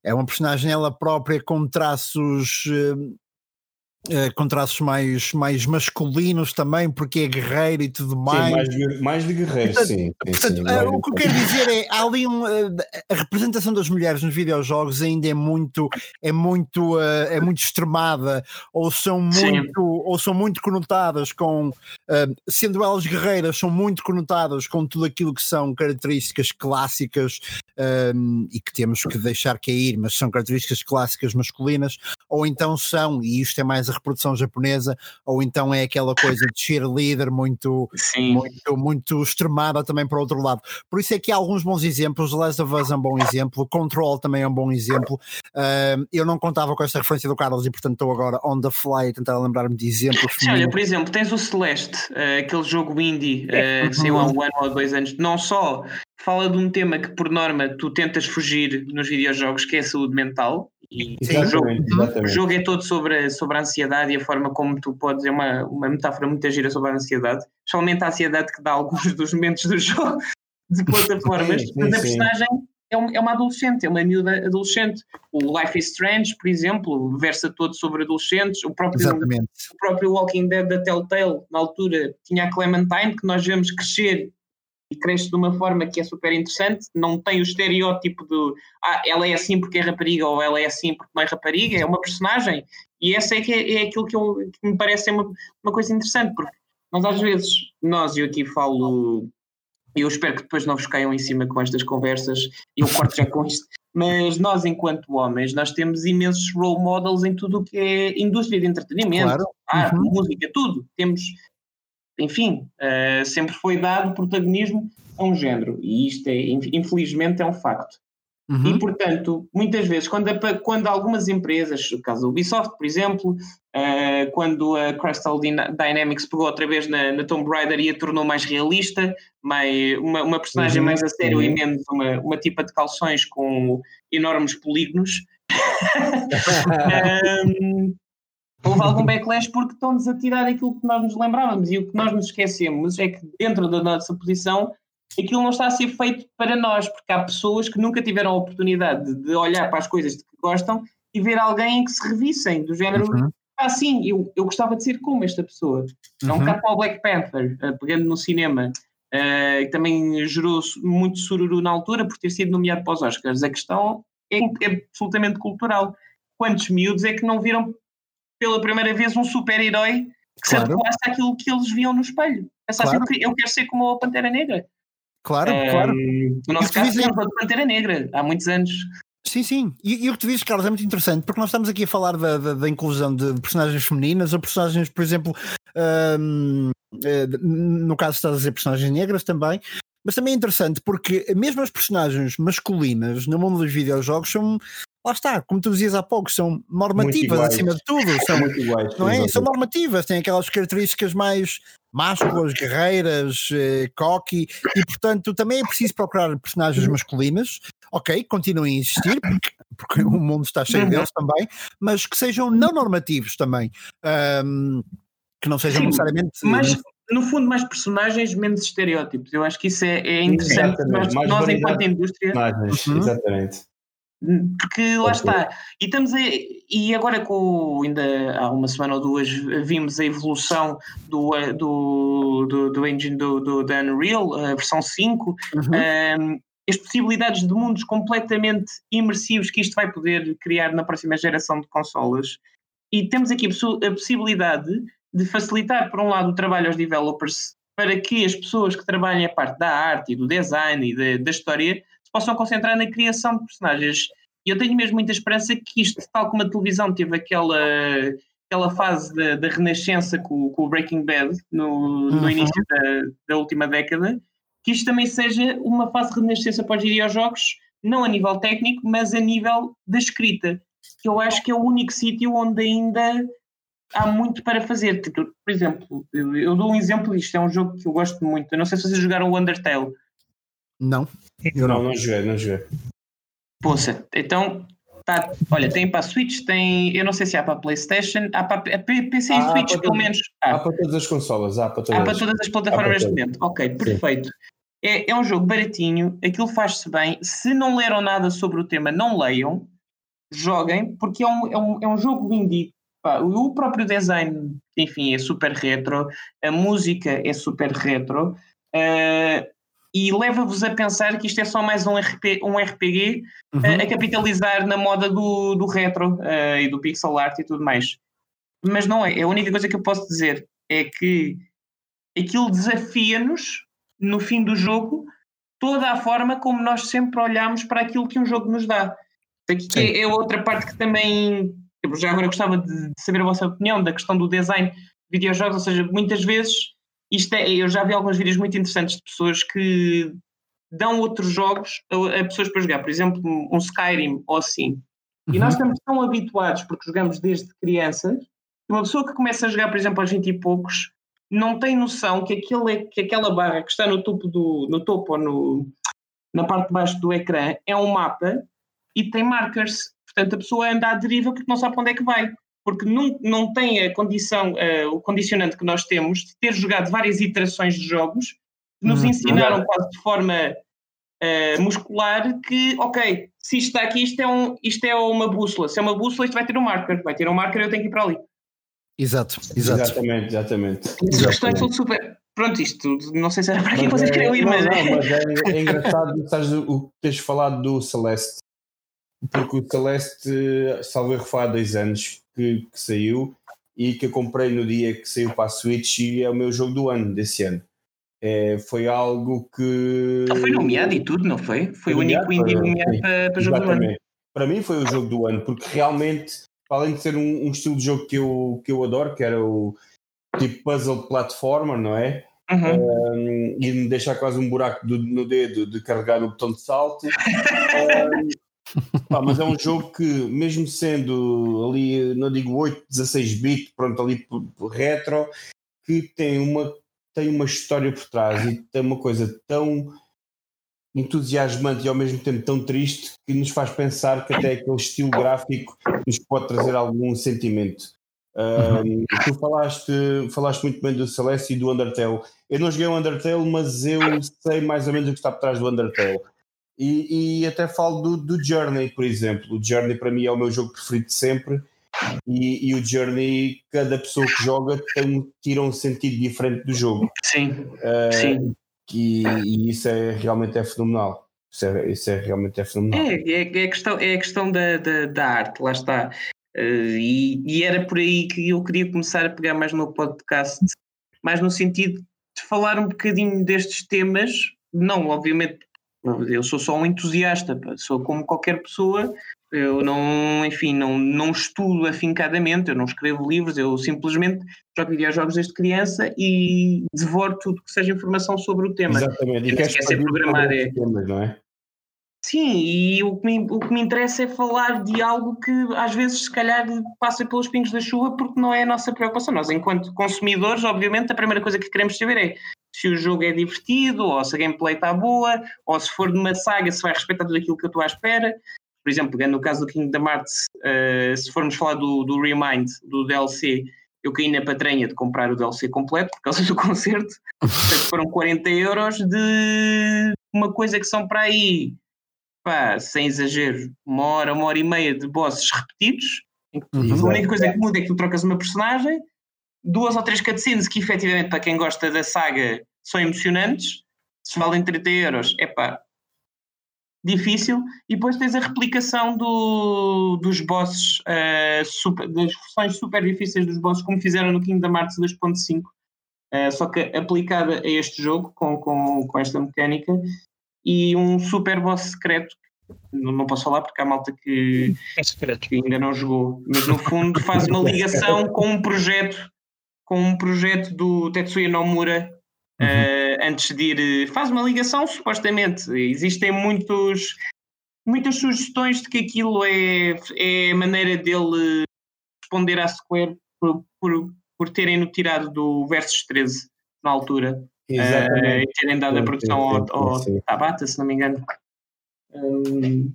Speaker 1: é uma personagem ela própria com traços hum, Uh, com traços mais, mais masculinos também, porque é guerreiro e tudo mais.
Speaker 3: Sim, mais, de, mais de guerreiro, portanto, sim.
Speaker 1: Portanto,
Speaker 3: sim,
Speaker 1: uh, o que eu quero dizer é há ali um, uh, a representação das mulheres nos videojogos ainda é muito é muito é muito extremada ou são muito sim. ou são muito conotadas com sendo elas guerreiras são muito conotadas com tudo aquilo que são características clássicas um, e que temos que deixar cair, mas são características clássicas masculinas ou então são e isto é mais reprodução japonesa, ou então é aquela coisa de cheerleader muito, muito, muito extremada também para o outro lado. Por isso é que há alguns bons exemplos, Last of Us é um bom exemplo, Control também é um bom exemplo. Uh, eu não contava com esta referência do Carlos e portanto estou agora on the fly a tentar lembrar-me de exemplos.
Speaker 4: Sim, olha, por exemplo, tens o Celeste, uh, aquele jogo indie, uh, que saiu há um ano ou dois anos, não só fala de um tema que por norma tu tentas fugir nos videojogos, que é a saúde mental, E
Speaker 3: exatamente,
Speaker 4: o, jogo,
Speaker 3: exatamente.
Speaker 4: o jogo é todo sobre a, sobre a ansiedade e a forma como tu podes. É uma, uma metáfora muito gira sobre a ansiedade, especialmente a ansiedade que dá alguns [laughs] dos momentos do jogo de plataformas.
Speaker 3: Sim, sim,
Speaker 4: Mas a personagem é, um- é uma adolescente, é uma miúda adolescente. O Life is Strange, por exemplo, versa todo sobre adolescentes. O próprio,
Speaker 1: Exatamente.
Speaker 4: o próprio Walking Dead da Telltale, na altura, tinha a Clementine, que nós vemos crescer e cresce de uma forma que é super interessante, não tem o estereótipo de ah, ela é assim porque é rapariga ou ela é assim porque não é rapariga, é uma personagem. E essa é, que é, é aquilo que, eu, que me parece ser uma, uma coisa interessante, porque nós às vezes, nós, eu aqui falo, e eu espero que depois não vos caiam em cima com estas conversas, eu corto já com [laughs] isto, mas nós, enquanto homens, nós temos imensos role models em tudo o que é indústria de entretenimento,
Speaker 1: Claro.
Speaker 4: arte,
Speaker 1: Uhum.
Speaker 4: música, tudo. Temos, enfim, eh, sempre foi dado protagonismo a um género, e isto é, infelizmente, é um facto.
Speaker 1: Uhum.
Speaker 4: E, portanto, muitas vezes, quando, a- quando algumas empresas, no caso da Ubisoft, por exemplo, eh, quando a Crystal Dyna- Dynamics pegou outra vez na, na Tomb Raider e a tornou mais realista, mais, uma, uma personagem
Speaker 3: Uhum,
Speaker 4: mais a sério e
Speaker 3: uhum.
Speaker 4: menos uma, uma tipa de calções com enormes polígonos, [laughs] [laughs] Ahm, houve [laughs] algum backlash porque estão-nos a tirar aquilo que nós nos lembrávamos e o que nós nos esquecemos é que dentro da nossa posição aquilo não está a ser feito para nós, porque há pessoas que nunca tiveram a oportunidade de, olhar para as coisas de que gostam e ver alguém que se revissem, do género,
Speaker 1: Uhum.
Speaker 4: ah sim, eu, eu gostava de ser como esta pessoa. É um
Speaker 1: Uhum.
Speaker 4: bocado para o Black Panther, eh, pegando no cinema, eh, que também gerou muito sururu na altura por ter sido nomeado para os Oscars. A questão é, é absolutamente cultural. Quantos miúdos é que não viram pela primeira vez um super-herói que se
Speaker 1: Claro.
Speaker 4: adequasse àquilo que eles viam no espelho? Pensassem
Speaker 1: Claro.
Speaker 4: que eu quero ser como a Pantera Negra.
Speaker 1: Claro, claro.
Speaker 4: No nosso caso,
Speaker 1: dizem-
Speaker 4: temos a Pantera Negra, há muitos anos.
Speaker 1: Sim, sim. E, e o que tu dizes, Carlos, é muito interessante, porque nós estamos aqui a falar da, da- da inclusão de personagens femininas ou personagens, por exemplo, hum, eh, no caso estás a dizer personagens negras também, mas também é interessante porque mesmo as personagens masculinas no mundo dos videojogos são, lá está, como tu dizias há pouco, são normativas acima de tudo, são,
Speaker 3: Muito iguais.
Speaker 1: não é? São normativas, têm aquelas características mais másculas, guerreiras, eh, cocky, e portanto também é preciso procurar personagens masculinas, ok, continuem a existir, porque, porque o mundo está cheio
Speaker 4: Uhum.
Speaker 1: deles também, mas que sejam não normativos também, ahm, que não sejam
Speaker 4: Sim,
Speaker 1: necessariamente.
Speaker 4: Mas, no fundo, mais personagens, menos estereótipos. Eu acho que isso é, é interessante. Nós, nós enquanto indústria,
Speaker 1: Uhum.
Speaker 3: Exatamente.
Speaker 4: Porque lá está. E estamos a, e agora com ainda há uma semana ou duas vimos a evolução do, do, do, do engine do, do, da Unreal, a versão 5,
Speaker 1: Uhum.
Speaker 4: um, as possibilidades de mundos completamente imersivos que isto vai poder criar na próxima geração de consolas. E temos aqui a possibilidade de facilitar, por um lado, o trabalho aos developers para que as pessoas que trabalhem a parte da arte e do design e da, da história possam concentrar na criação de personagens. E eu tenho mesmo muita esperança que isto, tal como a televisão teve aquela, aquela fase da, da renascença com, com o Breaking Bad no, no
Speaker 1: Uhum.
Speaker 4: início da, da última década, que isto também seja uma fase de renascença para os videojogos, não a nível técnico, mas a nível da escrita, que eu acho que é o único sítio onde ainda há muito para fazer. Tipo, Por exemplo, eu, eu dou um exemplo disto, é um jogo que eu gosto muito. Eu não sei se vocês jogaram o Undertale.
Speaker 1: Não, eu
Speaker 3: Não,
Speaker 1: não.
Speaker 3: não joguei, não joguei.
Speaker 4: Poxa, então, tá, olha, tem para a Switch, tem, eu não sei se há para a PlayStation, há para PC e
Speaker 3: Há
Speaker 4: Switch, pelo
Speaker 3: todo-
Speaker 4: menos.
Speaker 3: Há
Speaker 4: Há,
Speaker 3: para todas as consolas, há para todas.
Speaker 4: há para todas as plataformas neste momento. Ok, perfeito. É, é um jogo baratinho, aquilo faz-se bem. Se não leram nada sobre o tema, não leiam, joguem, porque é um, é um, é um jogo indie. O próprio design, enfim, é super retro, a música é super retro, eh, e leva-vos a pensar que isto é só mais um, RP, um RPG
Speaker 1: Uhum.
Speaker 4: a, a capitalizar na moda do, do retro eh, e do pixel art e tudo mais. Mas não é. A única coisa que eu posso dizer é que aquilo desafia-nos, no fim do jogo, toda a forma como nós sempre olhamos para aquilo que um jogo nos dá. Aqui
Speaker 1: Sim.
Speaker 4: é, outra parte que também. Já agora gostava de, de saber a vossa opinião da questão do design de videojogos, ou seja, muitas vezes isto é, eu já vi alguns vídeos muito interessantes de pessoas que dão outros jogos a, a pessoas para jogar, por exemplo, um Skyrim ou assim. E
Speaker 1: Uhum.
Speaker 4: nós estamos tão habituados, porque jogamos desde crianças, que uma pessoa que começa a jogar, por exemplo, aos 20 e poucos, não tem noção que, aquele, que aquela barra que está no topo, do, no topo ou no, na parte de baixo do ecrã é um mapa e tem markers. Portanto, a pessoa anda à deriva porque não sabe para onde é que vai. Porque não, não tem a condição, uh, o condicionante que nós temos de ter jogado várias iterações de jogos que nos hum, ensinaram quase de forma uh, muscular que, ok, se isto está aqui, isto é, um, isto é uma bússola. Se é uma bússola, isto vai ter um marker. Vai ter um marker eu tenho que ir para ali.
Speaker 1: Exato, exato.
Speaker 3: Exatamente, exatamente.
Speaker 4: Essas questões são super. Pronto, isto não sei se era para aqui vocês é, queriam ir, mas.
Speaker 3: Não, é. mas é, é engraçado sabes, o que tens falado do Celeste, porque o Celeste, salvo erro, foi há dois anos que, que, saiu e que eu comprei no dia que saiu para a Switch e é o meu jogo do ano, desse ano. É, foi algo que.
Speaker 4: foi nomeado e tudo, não foi? Foi, o único indie nomeado para, para jogo do ano.
Speaker 3: Para mim foi o jogo do ano, porque realmente, além de ser um, um estilo de jogo que eu, que eu adoro, que era o tipo puzzle platformer, não é? Uhum. Um, e me deixar quase um buraco do, no dedo de carregar o botão de salto. [laughs] um, pá, mas é um jogo que, mesmo sendo ali, não digo 8, 16 bits, pronto, ali retro, que tem uma, tem uma história por trás e tem uma coisa tão entusiasmante e ao mesmo tempo tão triste que nos faz pensar que até aquele estilo gráfico nos pode trazer algum sentimento. Um, tu falaste, falaste muito bem do Celeste e do Undertale. Eu não joguei o Undertale, mas eu sei mais ou menos o que está por trás do Undertale. E, e até falo do, do, Journey, por exemplo. O Journey para mim é o meu jogo preferido de sempre. E, e o Journey, cada pessoa que joga tem, tira um sentido diferente do jogo.
Speaker 4: Sim. Uh, Sim.
Speaker 3: E, e, isso é realmente é fenomenal. Isso é, isso é realmente é fenomenal.
Speaker 4: É, é, é a questão, é a questão da, da, da arte, lá está. Uh, e, e, era por aí que eu queria começar a pegar mais no podcast, mais no sentido de falar um bocadinho destes temas. Não, obviamente, eu sou só um entusiasta, sou como qualquer pessoa. Eu não, enfim, não, não estudo afincadamente, eu não escrevo livros, eu simplesmente jogo videojogos desde criança e devoro tudo que seja informação sobre o tema.
Speaker 3: Exatamente, e queres programar é... temas, não é?
Speaker 4: Sim, e o que, me, o que me interessa é falar de algo que às vezes se calhar passa pelos pingos da chuva porque não é a nossa preocupação. Nós, enquanto consumidores, obviamente, a primeira coisa que queremos saber é se o jogo é divertido, ou se a gameplay está boa, ou se for de uma saga, se vai respeitar tudo aquilo que eu estou à espera. Por exemplo, no caso do Kingdom Hearts, uh, se formos falar do, do Remind, do DLC, eu caí na patranha de comprar o DLC completo por causa [laughs] do concerto. foram 40 euros de uma coisa que são para aí pá, sem exagero, uma hora, uma hora e meia de bosses repetidos. Uhum. A única coisa que muda é que tu trocas uma personagem, duas ou três cutscenes que efetivamente para quem gosta da saga são emocionantes, se valem 30 euros, é pá, difícil, e depois tens a replicação do, dos bosses, uh, super, das versões super difíceis dos bosses, como fizeram no Kingdom Hearts 2.5, uh, só que aplicada a este jogo, com, com, com esta mecânica, e um super boss secreto. Não posso falar porque há malta que, é que ainda não jogou, mas no fundo faz uma [laughs] ligação com um projeto, com um projeto do Tetsuya Nomura uhum. uh, antes de ir. Faz uma ligação, supostamente. Existem muitos, muitas sugestões de que aquilo é, é a maneira dele responder à Square por, por, por terem-no tirado do Versus 13 na altura. Exatamente. Uh, e terem dado a produção ao, ao Tabata, se não me engano. Um,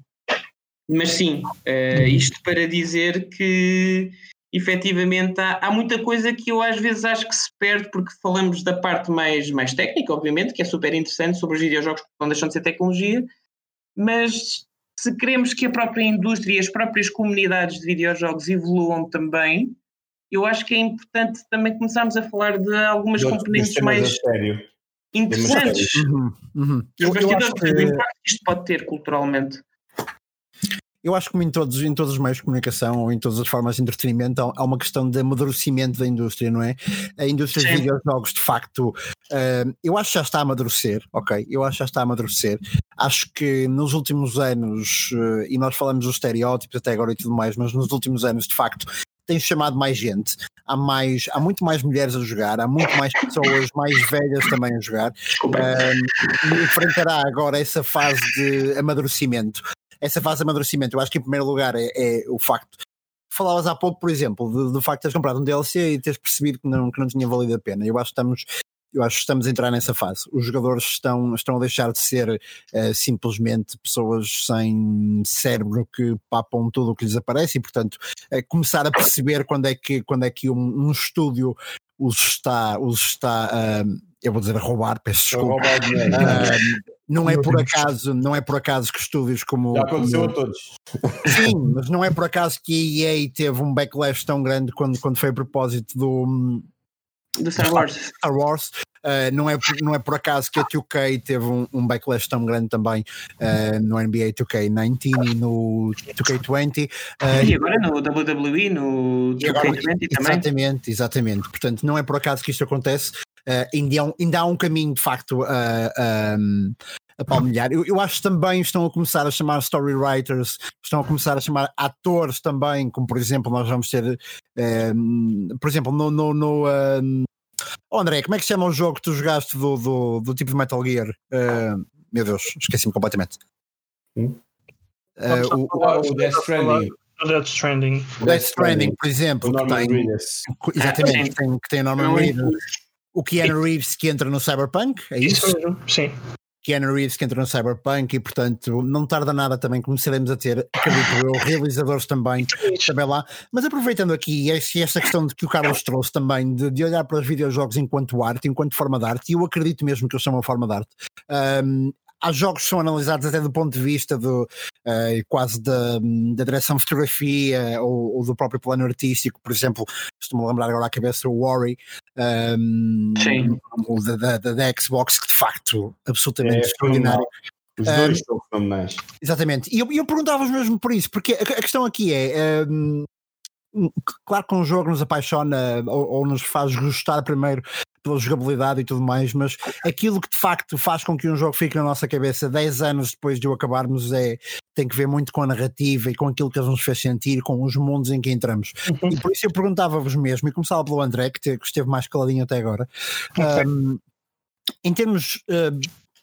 Speaker 4: mas sim, uh, isto para dizer que efetivamente há, há, muita coisa que eu às vezes acho que se perde porque falamos da parte mais, mais técnica, obviamente, que é super interessante sobre os videojogos que não deixam de ser tecnologia, mas se queremos que a própria indústria e as próprias comunidades de videojogos evoluam também, eu acho que é importante também começarmos a falar de algumas de componentes mais interessantes. Uhum, uhum. Eu, eu acho que... O impacto que isto pode ter culturalmente.
Speaker 1: Eu acho que em todos, em todos os meios de comunicação ou em todas as formas de entretenimento há, uma questão de amadurecimento da indústria, não é? A indústria Sim. de videojogos, de facto, uh, eu acho que já está a amadurecer, ok? Eu acho que já está a amadurecer. Acho que nos últimos anos, uh, e nós falamos dos estereótipos até agora e tudo mais, mas nos últimos anos, de facto, tem chamado mais gente, há, mais, há muito mais mulheres a jogar, há muito mais pessoas [laughs] mais velhas também a jogar. Um, e enfrentará agora essa fase de amadurecimento. Essa fase de amadurecimento, eu acho que em primeiro lugar é, é o facto. Falavas há pouco, por exemplo, do, do facto de teres comprado um DLC e teres percebido que não, que não tinha valido a pena. Eu acho que estamos Eu acho que estamos a entrar nessa fase. Os jogadores estão, estão a deixar de ser uh, simplesmente pessoas sem cérebro que papam tudo o que lhes aparece e, portanto, uh, começar a perceber quando é que, quando é que um, um estúdio os está, os está uh, eu vou dizer a roubar, peço desculpa. não é por acaso, não é por acaso que estúdios como.
Speaker 3: Já aconteceu
Speaker 1: como,
Speaker 3: a todos.
Speaker 1: Sim, mas não é por acaso que a EA teve um backlash tão grande quando, quando foi a propósito do.
Speaker 4: Do Star Wars.
Speaker 1: Star Wars. Uh, não, é, não é por acaso que a 2K teve um, um backlash tão grande também uh, no NBA 2K19 e no 2K20.
Speaker 4: Uh, e agora no WWE, no 2K20 também.
Speaker 1: Exatamente, exatamente. Portanto, não é por acaso que isto acontece. ainda, há um, ainda há um caminho de facto a. Um, a palmilhar. Eu, eu, acho que também estão a começar a chamar story writers, estão a começar a chamar atores também, como por exemplo, nós vamos ter, um, por exemplo, no, no, no um, Oh, André, como é que se chama o jogo que tu jogaste do, do, do tipo de Metal Gear? Uh, meu Deus, esqueci-me completamente.
Speaker 3: Hum? Uh, o, o, o Death Stranding.
Speaker 2: Death Stranding.
Speaker 1: Death Stranding, por exemplo, que tem, exatamente, que tem, que tem Norman Reedus. O Keanu Reeves que entra no Cyberpunk, é isso?
Speaker 2: Isso mesmo, sim.
Speaker 1: Keanu Reeves que entra no Cyberpunk e portanto não tarda nada também começaremos a ter, acredito eu, [laughs] realizadores também, também lá, mas aproveitando aqui esta questão de que o Carlos trouxe também de, de, olhar para os videojogos enquanto arte, enquanto forma de arte, e eu acredito mesmo que eles são uma forma de arte. Um, há jogos que são analisados até do ponto de vista do, uh, quase da, da direção de fotografia ou, ou, do próprio plano artístico, por exemplo, estou-me a lembrar agora à cabeça o Worry um, da, da, da, Xbox, que de facto absolutamente é, extraordinário.
Speaker 3: Os dois um, são fenomenais.
Speaker 1: Exatamente, e eu, eu perguntava-vos mesmo por isso, porque a, a questão aqui é. Um, claro que um jogo nos apaixona ou, ou, nos faz gostar primeiro pela jogabilidade e tudo mais, mas aquilo que de facto faz com que um jogo fique na nossa cabeça 10 anos depois de o acabarmos é tem que ver muito com a narrativa e com aquilo que nos fez sentir, com os mundos em que entramos. Uhum. E por isso eu perguntava-vos mesmo, e começava pelo André, que esteve mais caladinho até agora, um, em termos uh,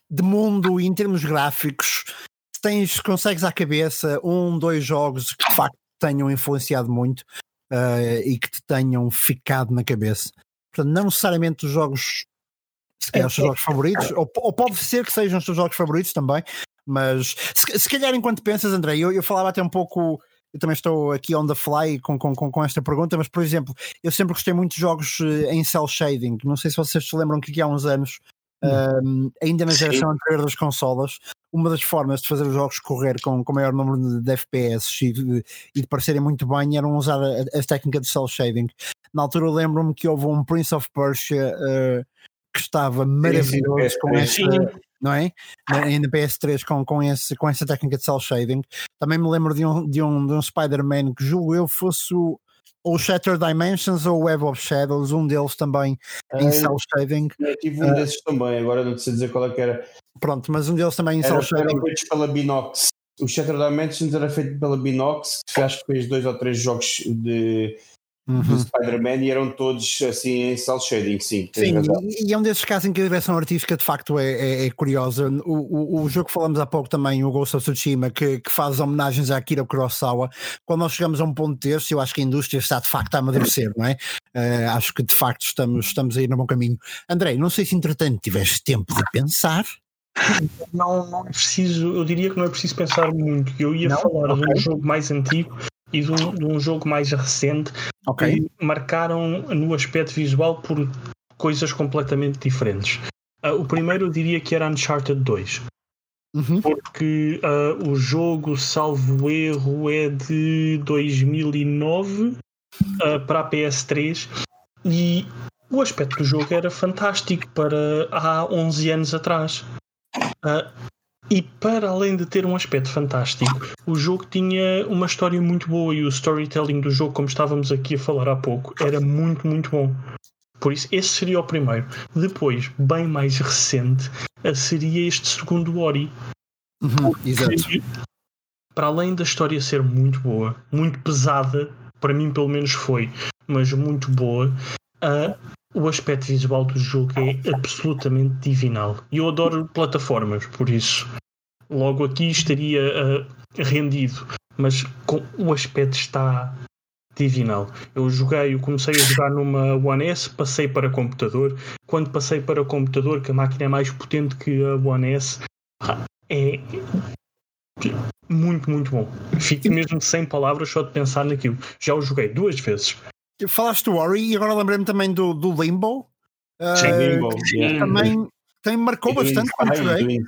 Speaker 1: de mundo e em termos gráficos, tens, consegues à cabeça um, dois jogos que de facto tenham influenciado muito uh, e que te tenham ficado na cabeça. Portanto, não necessariamente os jogos, se calhar os teus jogos favoritos, ou, ou, pode ser que sejam os teus jogos favoritos também, mas se, se calhar enquanto pensas, André, eu, eu falava até um pouco eu também estou aqui on the fly com, com, com, esta pergunta, mas por exemplo, eu sempre gostei muito de jogos eh, em cel shading. Não sei se vocês se lembram que aqui há uns anos, um, ainda na geração Sim. anterior das consolas, uma das formas de fazer os jogos correr com, com maior número de FPS e de, e de parecerem muito bem eram usar a, a técnica de cel shading. Na altura lembro-me que houve um Prince of Persia uh, que estava maravilhoso Sim, com essa, não é? Ainda PS3 com, com, esse, com essa técnica de cel shading. Também me lembro de um, de um, de um Spider-Man que julgo eu fosse o ou Shattered Dimensions ou Web of Shadows, um deles também em cel shading.
Speaker 3: Eu tive um uh, desses também, agora não sei dizer qual é que era.
Speaker 1: Pronto, mas um deles também em cel shading.
Speaker 3: Era feito pela Binox. O Shattered Dimensions era feito pela Binox, que acho que fez dois ou três jogos de uhum. do Spider-Man e eram todos assim em cel shading, sim.
Speaker 1: Sim, e é um desses casos em que a direção artística de facto é, é, é curiosa. O, o, o, jogo que falamos há pouco também, o Ghost of Tsushima, que, que faz homenagens a Akira Kurosawa, quando nós chegamos a um ponto desse, eu acho que a indústria está de facto a amadurecer, não é? Uh, acho que de facto estamos, estamos a ir no bom caminho. André, não sei se entretanto tiveste tempo de pensar.
Speaker 2: Não, não é preciso, eu diria que não é preciso pensar muito. Eu ia não? falar okay. de um jogo mais antigo e de um, de um jogo mais recente okay. que marcaram no aspecto visual por coisas completamente diferentes. Uh, o primeiro eu diria que era Uncharted 2. Uhum. Porque uh, o jogo, salvo erro, é de 2009 uh, para a PS3 e o aspecto do jogo era fantástico para há 11 anos atrás. Uh, e para além de ter um aspecto fantástico, o jogo tinha uma história muito boa e o storytelling do jogo, como estávamos aqui a falar há pouco, era muito, muito bom. Por isso, esse seria o primeiro. Depois, bem mais recente, seria este segundo Ori.
Speaker 1: Uhum, exato.
Speaker 2: Para além da história ser muito boa, muito pesada, para mim pelo menos foi, mas muito boa, uh, o aspecto visual do jogo é absolutamente divinal. E eu adoro plataformas, por isso logo aqui estaria uh, rendido. Mas com, o aspecto está divinal. Eu joguei, eu comecei a jogar numa One S, passei para computador. Quando passei para computador, que a máquina é mais potente que a One S, é muito, muito bom. Fico mesmo sem palavras só de pensar naquilo. Já o joguei duas vezes.
Speaker 1: Falaste do Ori e agora lembrei-me também do, do Limbo.
Speaker 3: Sim, uh, Limbo.
Speaker 1: Também, também marcou
Speaker 3: e
Speaker 1: bastante quando joguei.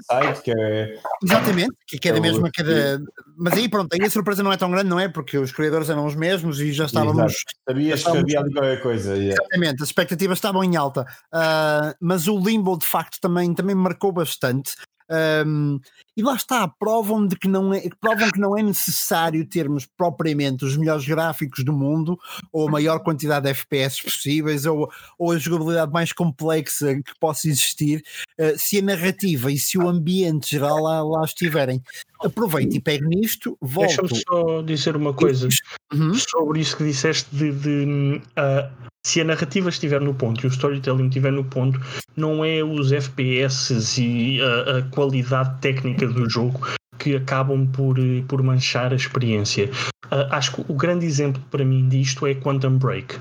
Speaker 3: Que é...
Speaker 1: Exatamente, que, é da mesma que da... Mas aí pronto, aí a surpresa não é tão grande, não é? Porque os criadores eram os mesmos e já estávamos.
Speaker 3: Exato. Sabias que havia ali qualquer coisa. Yeah.
Speaker 1: Exatamente, as expectativas estavam em alta. Uh, mas o Limbo de facto também, também marcou bastante. Um, e lá está, provam, de que não é, provam que não é necessário termos propriamente os melhores gráficos do mundo, ou a maior quantidade de FPS possíveis, ou, ou a jogabilidade mais complexa que possa existir, uh, se a narrativa e se o ambiente geral lá, lá estiverem. Aproveite e pegue nisto, volte.
Speaker 2: Deixa-me só dizer uma coisa uhum. sobre isso que disseste de, de uh, se a narrativa estiver no ponto e o storytelling estiver no ponto, não é os FPS e a, a qualidade técnica do jogo que acabam por, eh, por manchar a experiência. Uh, acho que o grande exemplo para mim disto é Quantum Break.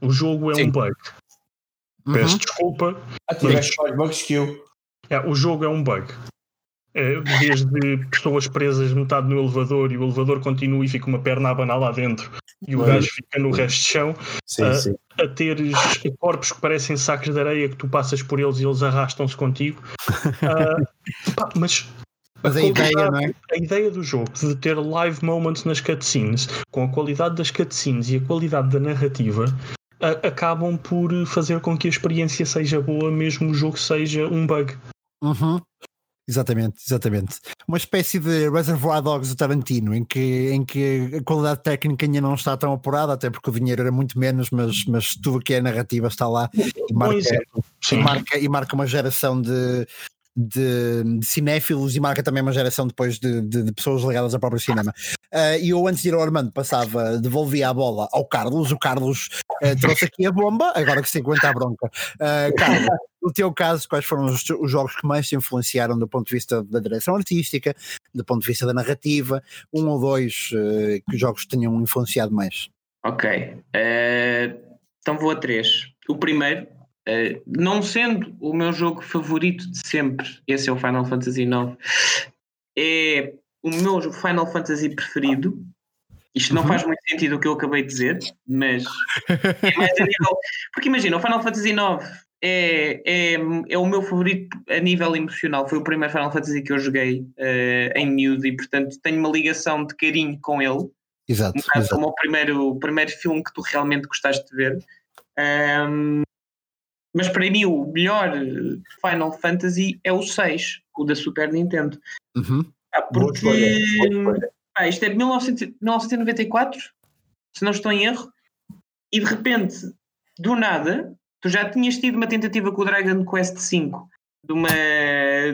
Speaker 2: O jogo é Sim. um bug. Uhum. Peço desculpa.
Speaker 3: Ah, tiveste mais bugs que eu.
Speaker 2: É, o jogo é um bug. É, desde pessoas presas metade no elevador e o elevador continua e fica uma perna a abanar lá dentro e o gajo fica no resto de chão,
Speaker 3: sim, a, sim.
Speaker 2: a teres corpos que parecem sacos de areia que tu passas por eles e eles arrastam-se contigo. uh, [laughs] pá, mas
Speaker 1: mas a, a ideia, não é?
Speaker 2: A ideia do jogo de ter live moments nas cutscenes, com a qualidade das cutscenes e a qualidade da narrativa, a, acabam por fazer com que a experiência seja boa, mesmo o jogo seja um bug.
Speaker 1: Uhum. Exatamente, exatamente. Uma espécie de Reservoir Dogs do Tarantino, em que, em que a qualidade técnica ainda não está tão apurada, até porque o dinheiro era muito menos, mas, mas tudo o que é narrativa está lá e marca, e marca, e marca uma geração de, de, de, cinéfilos e marca também uma geração depois de, de, de pessoas ligadas ao próprio cinema. Uh, e eu antes de ir ao Armando passava, devolvia a bola ao Carlos, o Carlos uh, trouxe aqui a bomba, agora que se aguenta a bronca. Uh, Carlos, no teu caso, quais foram os, os, jogos que mais te influenciaram do ponto de vista da direção artística, do ponto de vista da narrativa, um ou dois que jogos tenham influenciado mais?
Speaker 4: Ok, então vou a três. O primeiro Uh, não sendo o meu jogo favorito de sempre, esse é o Final Fantasy IX, é o meu Final Fantasy preferido. Isto não uhum. faz muito sentido o que eu acabei de dizer, mas [laughs] é mais a nível. Porque imagina, o Final Fantasy IX é, é, é o meu favorito a nível emocional. Foi o primeiro Final Fantasy que eu joguei uh, em miúdo e, portanto, tenho uma ligação de carinho com ele.
Speaker 1: Exato. Um exato.
Speaker 4: como o primeiro, o primeiro filme que tu realmente gostaste de ver. Um, mas para mim o melhor Final Fantasy é o 6, o da Super Nintendo.
Speaker 1: Uhum.
Speaker 4: Ah, porque ah, isto é de 1994, se não estou em erro, e de repente, do nada, tu já tinhas tido uma tentativa com o Dragon Quest V de uma,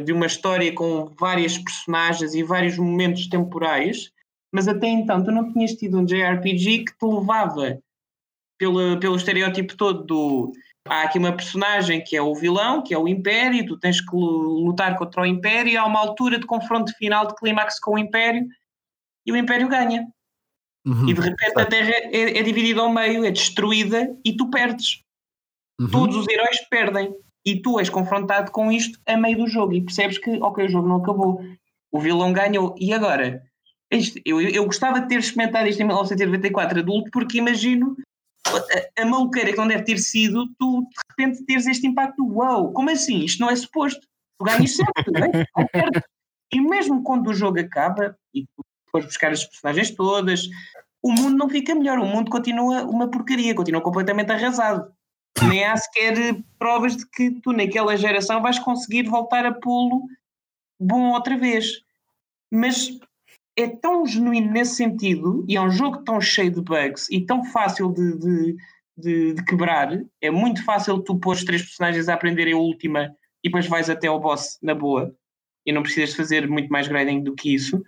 Speaker 4: de uma história com várias personagens e vários momentos temporais, mas até então tu não tinhas tido um JRPG que te levava pelo, pelo estereótipo todo do há aqui uma personagem que é o vilão, que é o Império, tu tens que lutar contra o Império, e há uma altura de confronto final de clímax com o Império, e o Império ganha. Uhum, e de repente a Terra é, é, dividida ao meio, é destruída, e tu perdes. Uhum. Todos os heróis perdem. E tu és confrontado com isto a meio do jogo, e percebes que, ok, o jogo não acabou. O vilão ganhou, e agora? Isto, eu, eu gostava de ter experimentado isto em 1994 adulto, porque imagino a, a maluqueira que não deve ter sido, tu de repente teres este impacto, uau, como assim? Isto não é suposto. Tu ganhas sempre, não é? E mesmo quando o jogo acaba e tu fores buscar as personagens todas, o mundo não fica melhor, o mundo continua uma porcaria, continua completamente arrasado. Nem há sequer provas de que tu, naquela geração, vais conseguir voltar a pô-lo bom outra vez. Mas é tão genuíno nesse sentido e é um jogo tão cheio de bugs e tão fácil de, de, de, de quebrar. É muito fácil tu pôr os três personagens a aprenderem a última e depois vais até ao boss na boa e não precisas fazer muito mais grinding do que isso.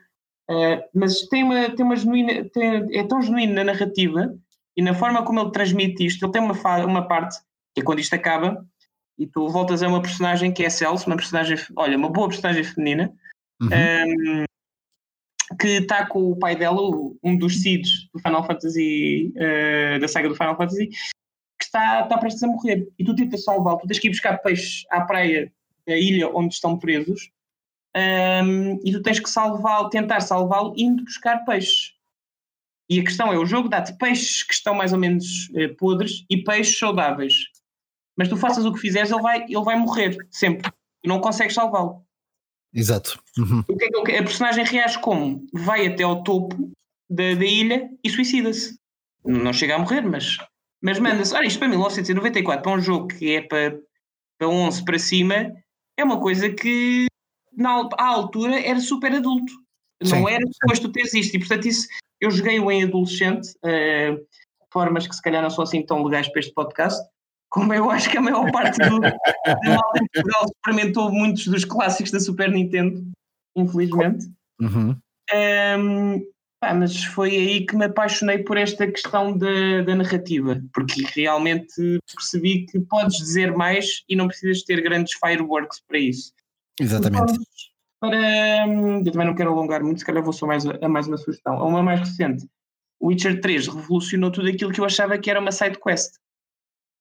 Speaker 4: Uh, mas tem uma, tem uma genuína, tem, é tão genuíno na narrativa e na forma como ele transmite isto. Ele tem uma, uma parte que é quando isto acaba e tu voltas a uma personagem que é Celso, uma personagem, olha, uma boa personagem feminina. Uhum. Um, que está com o pai dela, um dos seeds do Final Fantasy, uh, da saga do Final Fantasy, que está, está prestes a morrer. E tu tentas salvá-lo, tu tens que ir buscar peixes à praia da ilha onde estão presos, um, e tu tens que salvá-lo, tentar salvá-lo indo buscar peixes. E a questão é: o jogo dá-te peixes que estão mais ou menos eh, podres e peixes saudáveis. Mas tu faças o que fizeres, ele vai, ele vai morrer, sempre. E não consegues salvá-lo.
Speaker 1: Exato.
Speaker 4: Uhum. O que é que a personagem reage como? Vai até ao topo da, da ilha e suicida-se. Não chega a morrer, mas, mas manda-se. Olha, isto para 1994, para um jogo que é para, para 11 para cima, é uma coisa que na, à altura era super adulto. Sim. Não era depois tu teres isto. E portanto, isso eu joguei-o em adolescente, uh, formas que se calhar não são assim tão legais para este podcast como eu acho que a maior parte do, da malta em Portugal experimentou muitos dos clássicos da Super Nintendo, infelizmente.
Speaker 1: Uhum.
Speaker 4: Um, pá, mas foi aí que me apaixonei por esta questão da, da narrativa, porque realmente percebi que podes dizer mais e não precisas ter grandes fireworks para isso.
Speaker 1: Exatamente.
Speaker 4: Então, para, eu também não quero alongar muito, se calhar vou só mais a, a mais uma sugestão. A uma mais recente. Witcher 3 revolucionou tudo aquilo que eu achava que era uma side quest.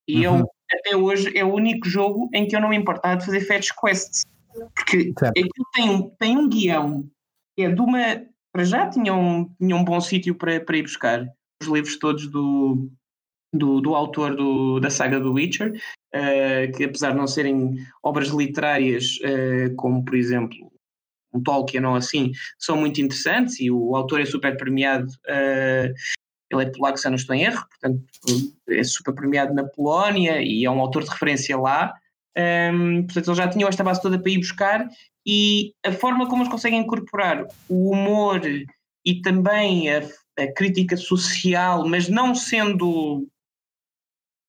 Speaker 4: E uhum. eu, até hoje, é o único jogo em que eu não me importava de fazer fetch quests. Porque aquilo tem um, tem um guião que é de uma. Para já tinha um, tinha um bom sítio para, para ir buscar os livros todos do, do, do autor do, da saga do Witcher, uh, que apesar de não serem obras literárias, uh, como por exemplo um Tolkien ou assim, são muito interessantes e o autor é super premiado uh, ele é polaco, se eu não estou em erro, portanto é super premiado na Polónia e é um autor de referência lá. Um, portanto, eles já tinham esta base toda para ir buscar e a forma como eles conseguem incorporar o humor e também a, a crítica social, mas não sendo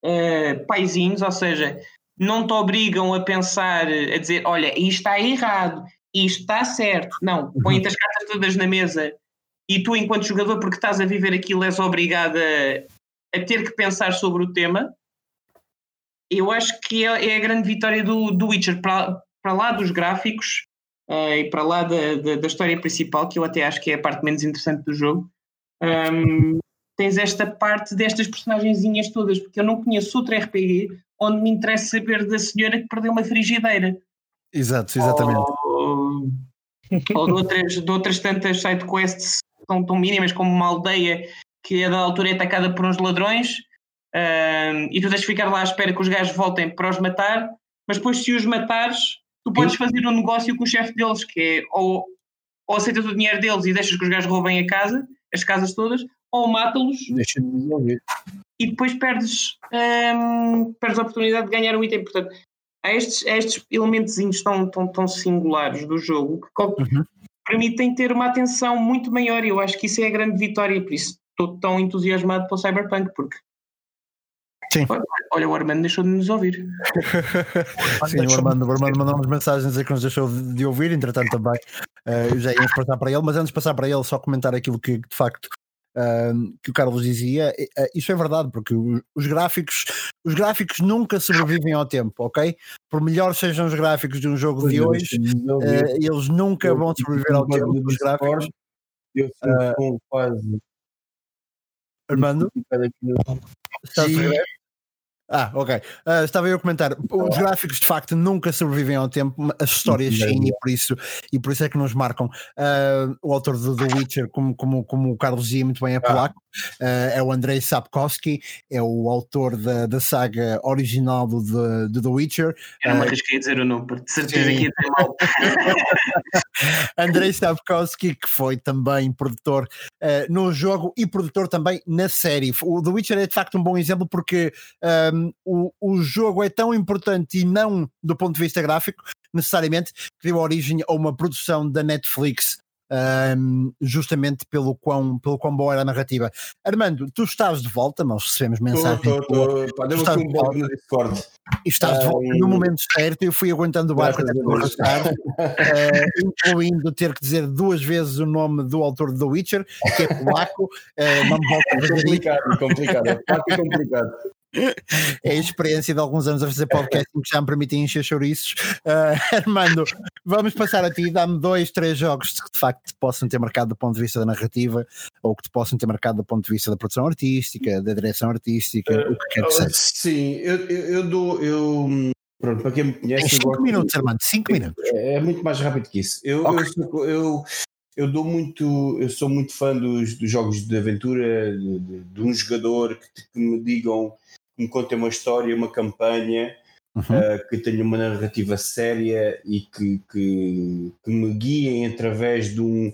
Speaker 4: uh, paizinhos, ou seja, não te obrigam a pensar, a dizer, olha, isto está errado, isto está certo. Não, põem-te as cartas todas na mesa e tu, enquanto jogador, porque estás a viver aquilo, és obrigado a, a ter que pensar sobre o tema. Eu acho que é, é a grande vitória do, do Witcher, para, para lá dos gráficos uh, e para lá da, da, da, história principal, que eu até acho que é a parte menos interessante do jogo. Um, tens esta parte destas personagenzinhas todas, porque eu não conheço outro RPG onde me interessa saber da senhora que perdeu uma frigideira.
Speaker 1: Exato, exatamente.
Speaker 4: Ou, ou de, outras, de outras tantas sidequests tão, tão mínimas como uma aldeia que a da altura é atacada por uns ladrões uh, e tu tens de ficar lá à espera que os gajos voltem para os matar, mas depois se os matares, tu podes fazer um negócio com o chefe deles, que é ou, ou aceitas o dinheiro deles e deixas que os gajos roubem a casa, as casas todas, ou mata-los e depois perdes, um, perdes a oportunidade de ganhar o item. Portanto, há estes, há estes elementos tão, tão, tão singulares do jogo que uhum permitem ter uma atenção muito maior e eu acho que isso é a grande vitória, por isso estou tão entusiasmado pelo Cyberpunk, porque
Speaker 1: Sim.
Speaker 4: Olha, o Armando deixou de nos ouvir. [laughs]
Speaker 1: Sim, o Armando, o Armando mandou-nos mensagens a dizer que nos deixou de ouvir, entretanto também uh, já íamos passar para ele, mas antes de passar para ele, só comentar aquilo que de facto que o Carlos dizia, uh, isso é verdade, porque os gráficos, os gráficos nunca sobrevivem ao tempo, ok? Por melhor sejam os gráficos de um jogo pois de hoje, uh, eles nunca eu, vão sobreviver ao tempo. Os gráficos.
Speaker 3: Eu uh, quase.
Speaker 1: Armando? Estás ah, ok. Uh, estava eu a comentar. Os gráficos de facto nunca sobrevivem ao tempo, as histórias sim, e por isso, e por isso é que nos marcam. Uh, o autor do The Witcher, como, como, como o Carlos dizia muito bem, é ah. polaco, uh, é o Andrei Sapkowski, é o autor da, da saga original do, do, do The Witcher.
Speaker 4: Eu não me arrisquei a dizer o nome, porque de certeza que ia ter mal. [laughs]
Speaker 1: Andrei Sapkowski, que foi também produtor no jogo e produtor também na série. O The Witcher é de facto um bom exemplo porque um, o, o jogo é tão importante e não do ponto de vista gráfico, necessariamente, que deu origem a uma produção da Netflix. Um, justamente pelo quão, pelo quão boa era a narrativa. Armando, tu estás de volta, nós recebemos mensagem.
Speaker 3: Estás um volta no Discord.
Speaker 1: E estás de volta no momento certo. Eu fui aguentando o barco até arrastar, uh, incluindo ter que dizer duas vezes o nome do autor de The Witcher, que é polaco. Uh, não me volta
Speaker 3: a complicado, complicado. É complicado.
Speaker 1: É a experiência de alguns anos a fazer podcasting que já me permitem encher chouriços. Uh, [laughs] Armando, vamos passar a ti, dá-me dois, três jogos que de facto te possam ter marcado do ponto de vista da narrativa ou que te possam ter marcado do ponto de vista da produção artística, da direção artística, uh, o que quer que seja.
Speaker 3: Sim, eu, eu, eu dou. Eu, pronto, para quem me conhece.
Speaker 1: 5 minutos, de... Armando, 5 minutos.
Speaker 3: É, é, muito mais rápido que isso. Eu, okay. eu, eu eu dou muito, eu sou muito fã dos, dos jogos de aventura, de, de, de um jogador que, que, me digam, me contem uma história, uma campanha, uhum. uh, que tenha uma narrativa séria e que, que, que, me guiem através de, um,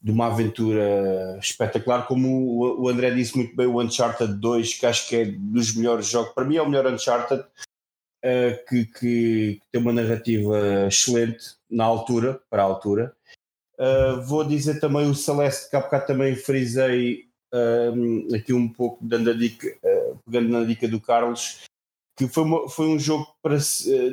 Speaker 3: de uma aventura espetacular, como o, o André disse muito bem, o Uncharted 2, que acho que é dos melhores jogos, para mim é o melhor Uncharted, uh, que, que tem uma narrativa excelente na altura, para a altura Uh, vou dizer também o Celeste, que há bocado também frisei uh, aqui um pouco, dando a dica, uh, pegando na dica do Carlos, que foi, uma, foi um jogo para,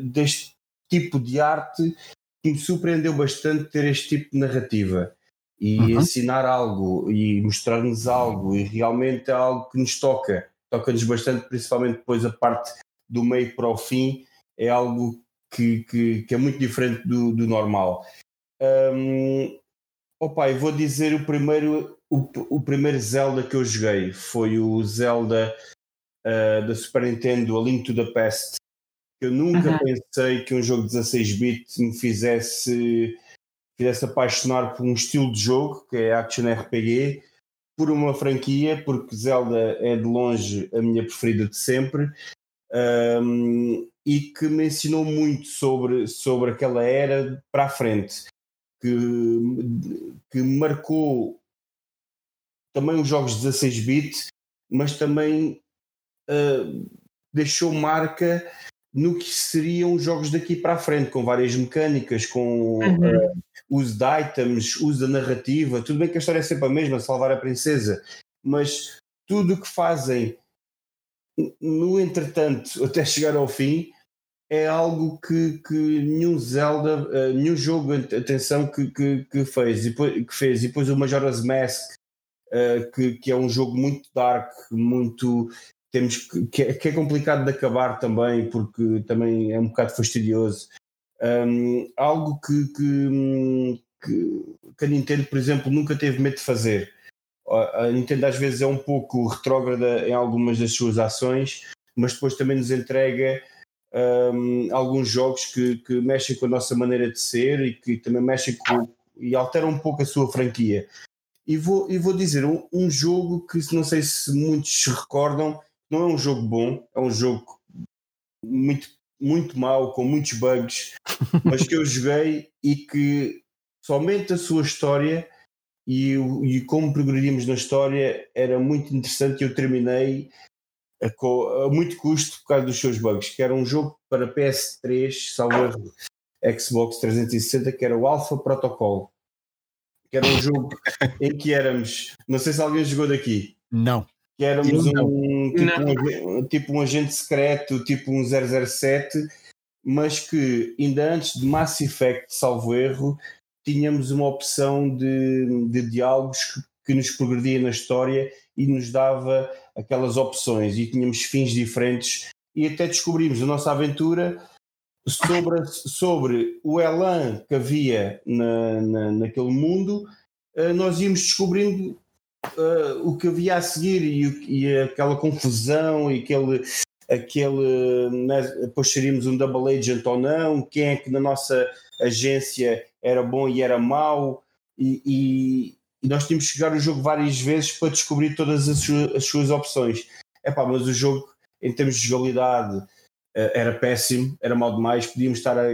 Speaker 3: deste tipo de arte que me surpreendeu bastante ter este tipo de narrativa e uhum. ensinar algo e mostrar-nos algo e realmente é algo que nos toca, toca-nos bastante, principalmente depois a parte do meio para o fim, é algo que, que, que é muito diferente do, do normal. Um, opa, eu vou dizer o primeiro, o, o primeiro Zelda que eu joguei foi o Zelda uh, da Super Nintendo, A Link to the Past. Eu nunca uhum. pensei que um jogo de 16-bit me fizesse, fizesse apaixonar por um estilo de jogo, que é Action RPG, por uma franquia, porque Zelda é de longe a minha preferida de sempre. Um, e que me ensinou muito sobre, sobre aquela era para a frente que, que marcou também os jogos 16-bit, mas também uh, deixou marca no que seriam os jogos daqui para a frente, com várias mecânicas, com uhum. uh, uso de items, uso da narrativa. Tudo bem que a história é sempre a mesma, salvar a princesa, mas tudo o que fazem no entretanto, [laughs] até chegar ao fim, é algo que, que nenhum Zelda, uh, nenhum jogo, atenção, que, que, que, fez, e depois, que fez. E depois o Majora's Mask, uh, que, que é um jogo muito dark, muito. Temos que, é, que é complicado de acabar também, porque também é um bocado fastidioso. Um, algo que, que, que, a Nintendo, por exemplo, nunca teve medo de fazer. A Nintendo às vezes é um pouco retrógrada em algumas das suas ações, mas depois também nos entrega um, alguns jogos que, que, mexem com a nossa maneira de ser e que também mexem com e alteram um pouco a sua franquia. E vou, e vou dizer um, um jogo que não sei se muitos se recordam, não é um jogo bom, é um jogo muito, muito mau, com muitos bugs, [laughs] mas que eu joguei e que somente a sua história e, e como progredimos na história era muito interessante. Eu terminei a, a, muito custo por causa dos seus bugs, que era um jogo para PS3, salvo Xbox 360, que era o Alpha Protocol. Que era um jogo [laughs] em que éramos, não sei se alguém jogou daqui.
Speaker 1: Não.
Speaker 3: Que éramos um tipo, um tipo, um agente secreto, tipo um 007, mas que ainda antes de Mass Effect, salvo erro, tínhamos uma opção de, de diálogos que nos progredia na história e nos dava aquelas opções e tínhamos fins diferentes e até descobrimos a nossa aventura sobre, sobre o elan que havia na, na, naquele mundo, uh, nós íamos descobrindo uh, o que havia a seguir e, e, aquela confusão e aquele. aquele né, depois seríamos um double agent ou não, quem é que na nossa agência era bom e era mau, e, e nós tínhamos que jogar o jogo várias vezes para descobrir todas as suas, as suas opções. Epá, mas o jogo, em termos de jogabilidade, eh, era péssimo, era mal demais. Podíamos estar a,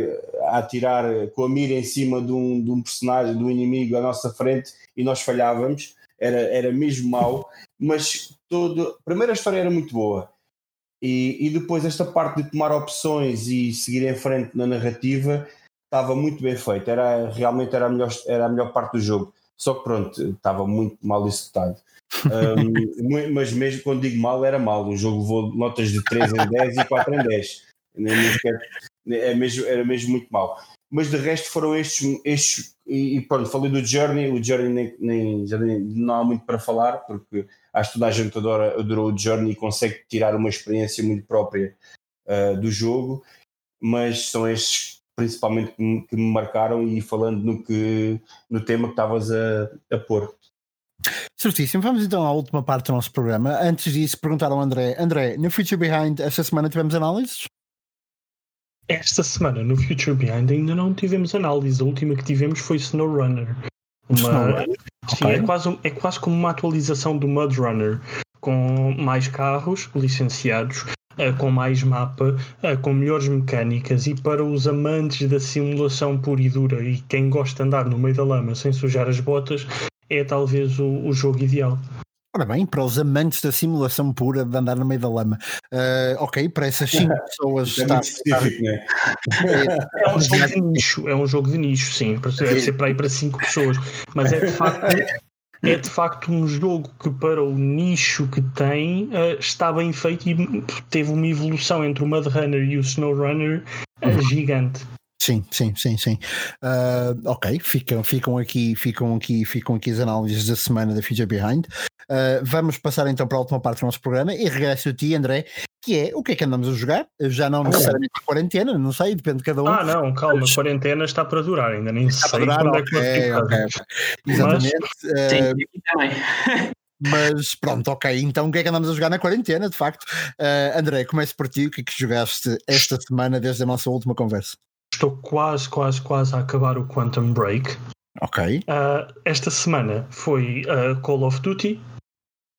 Speaker 3: a atirar com a mira em cima de um, de um personagem, de um inimigo à nossa frente e nós falhávamos, era, era mesmo mau. Mas todo, a primeira história era muito boa. E, e depois esta parte de tomar opções e seguir em frente na narrativa estava muito bem feita. Era, realmente era a melhor, era a melhor parte do jogo só que pronto, estava muito mal executado. Um, [laughs] mas mesmo quando digo mal, era mal. O jogo levou notas de 3 em 10 e 4 em 10. É mesmo, era mesmo muito mal. Mas de resto foram estes, estes e, e pronto, falei do Journey, o Journey nem, nem, já nem, não há muito para falar, porque acho que toda a gente adora, adorou o Journey e consegue tirar uma experiência muito própria uh, do jogo, mas são estes principalmente que me, que me, marcaram e falando no, que, no tema que estavas a, a pôr.
Speaker 1: Certíssimo, vamos então à última parte do nosso programa. Antes disso, perguntar ao André: André, no Future Behind, esta semana tivemos análises?
Speaker 2: Esta semana no Future Behind ainda não tivemos análise. A última que tivemos foi SnowRunner. Uma... Snow Sim, okay. é, quase, é quase como uma atualização do Mud Runner, com mais carros licenciados, com mais mapa, com melhores mecânicas e para os amantes da simulação pura e dura e quem gosta de andar no meio da lama sem sujar as botas, é talvez o, o jogo ideal.
Speaker 1: Ora bem, para os amantes da simulação pura de andar no meio da lama. Uh, ok, para essas 5 [laughs] pessoas
Speaker 3: é está. Específico, né?
Speaker 2: é, um jogo de nicho, é um jogo de nicho, sim. Deve ser para ir para 5 pessoas. Mas é de facto. [laughs] É de facto um jogo que, para o nicho que tem, uh, está bem feito e teve uma evolução entre o Mud Runner e o Snow Runner uh, gigante.
Speaker 1: Sim, sim, sim, sim. Uh, ok, ficam, ficam, aqui, ficam, aqui, ficam aqui as análises da semana da Future Behind. Uh, vamos passar então para a última parte do nosso programa e regresso a ti, André, que é o que é que andamos a jogar? Já não necessariamente a quarentena, não sei, depende de cada um.
Speaker 2: Ah, não, calma, a quarentena está para durar, ainda nem está sei para durar, okay,
Speaker 1: é que okay, okay. Exatamente. Mas, [laughs] uh, Mas pronto, ok. Então o que é que andamos a jogar na quarentena, de facto? Uh, André, comece por ti. O que é que jogaste esta semana desde a nossa última conversa?
Speaker 2: Estou quase, quase, quase a acabar o Quantum Break.
Speaker 1: Ok.
Speaker 2: Uh, esta semana foi uh, Call of Duty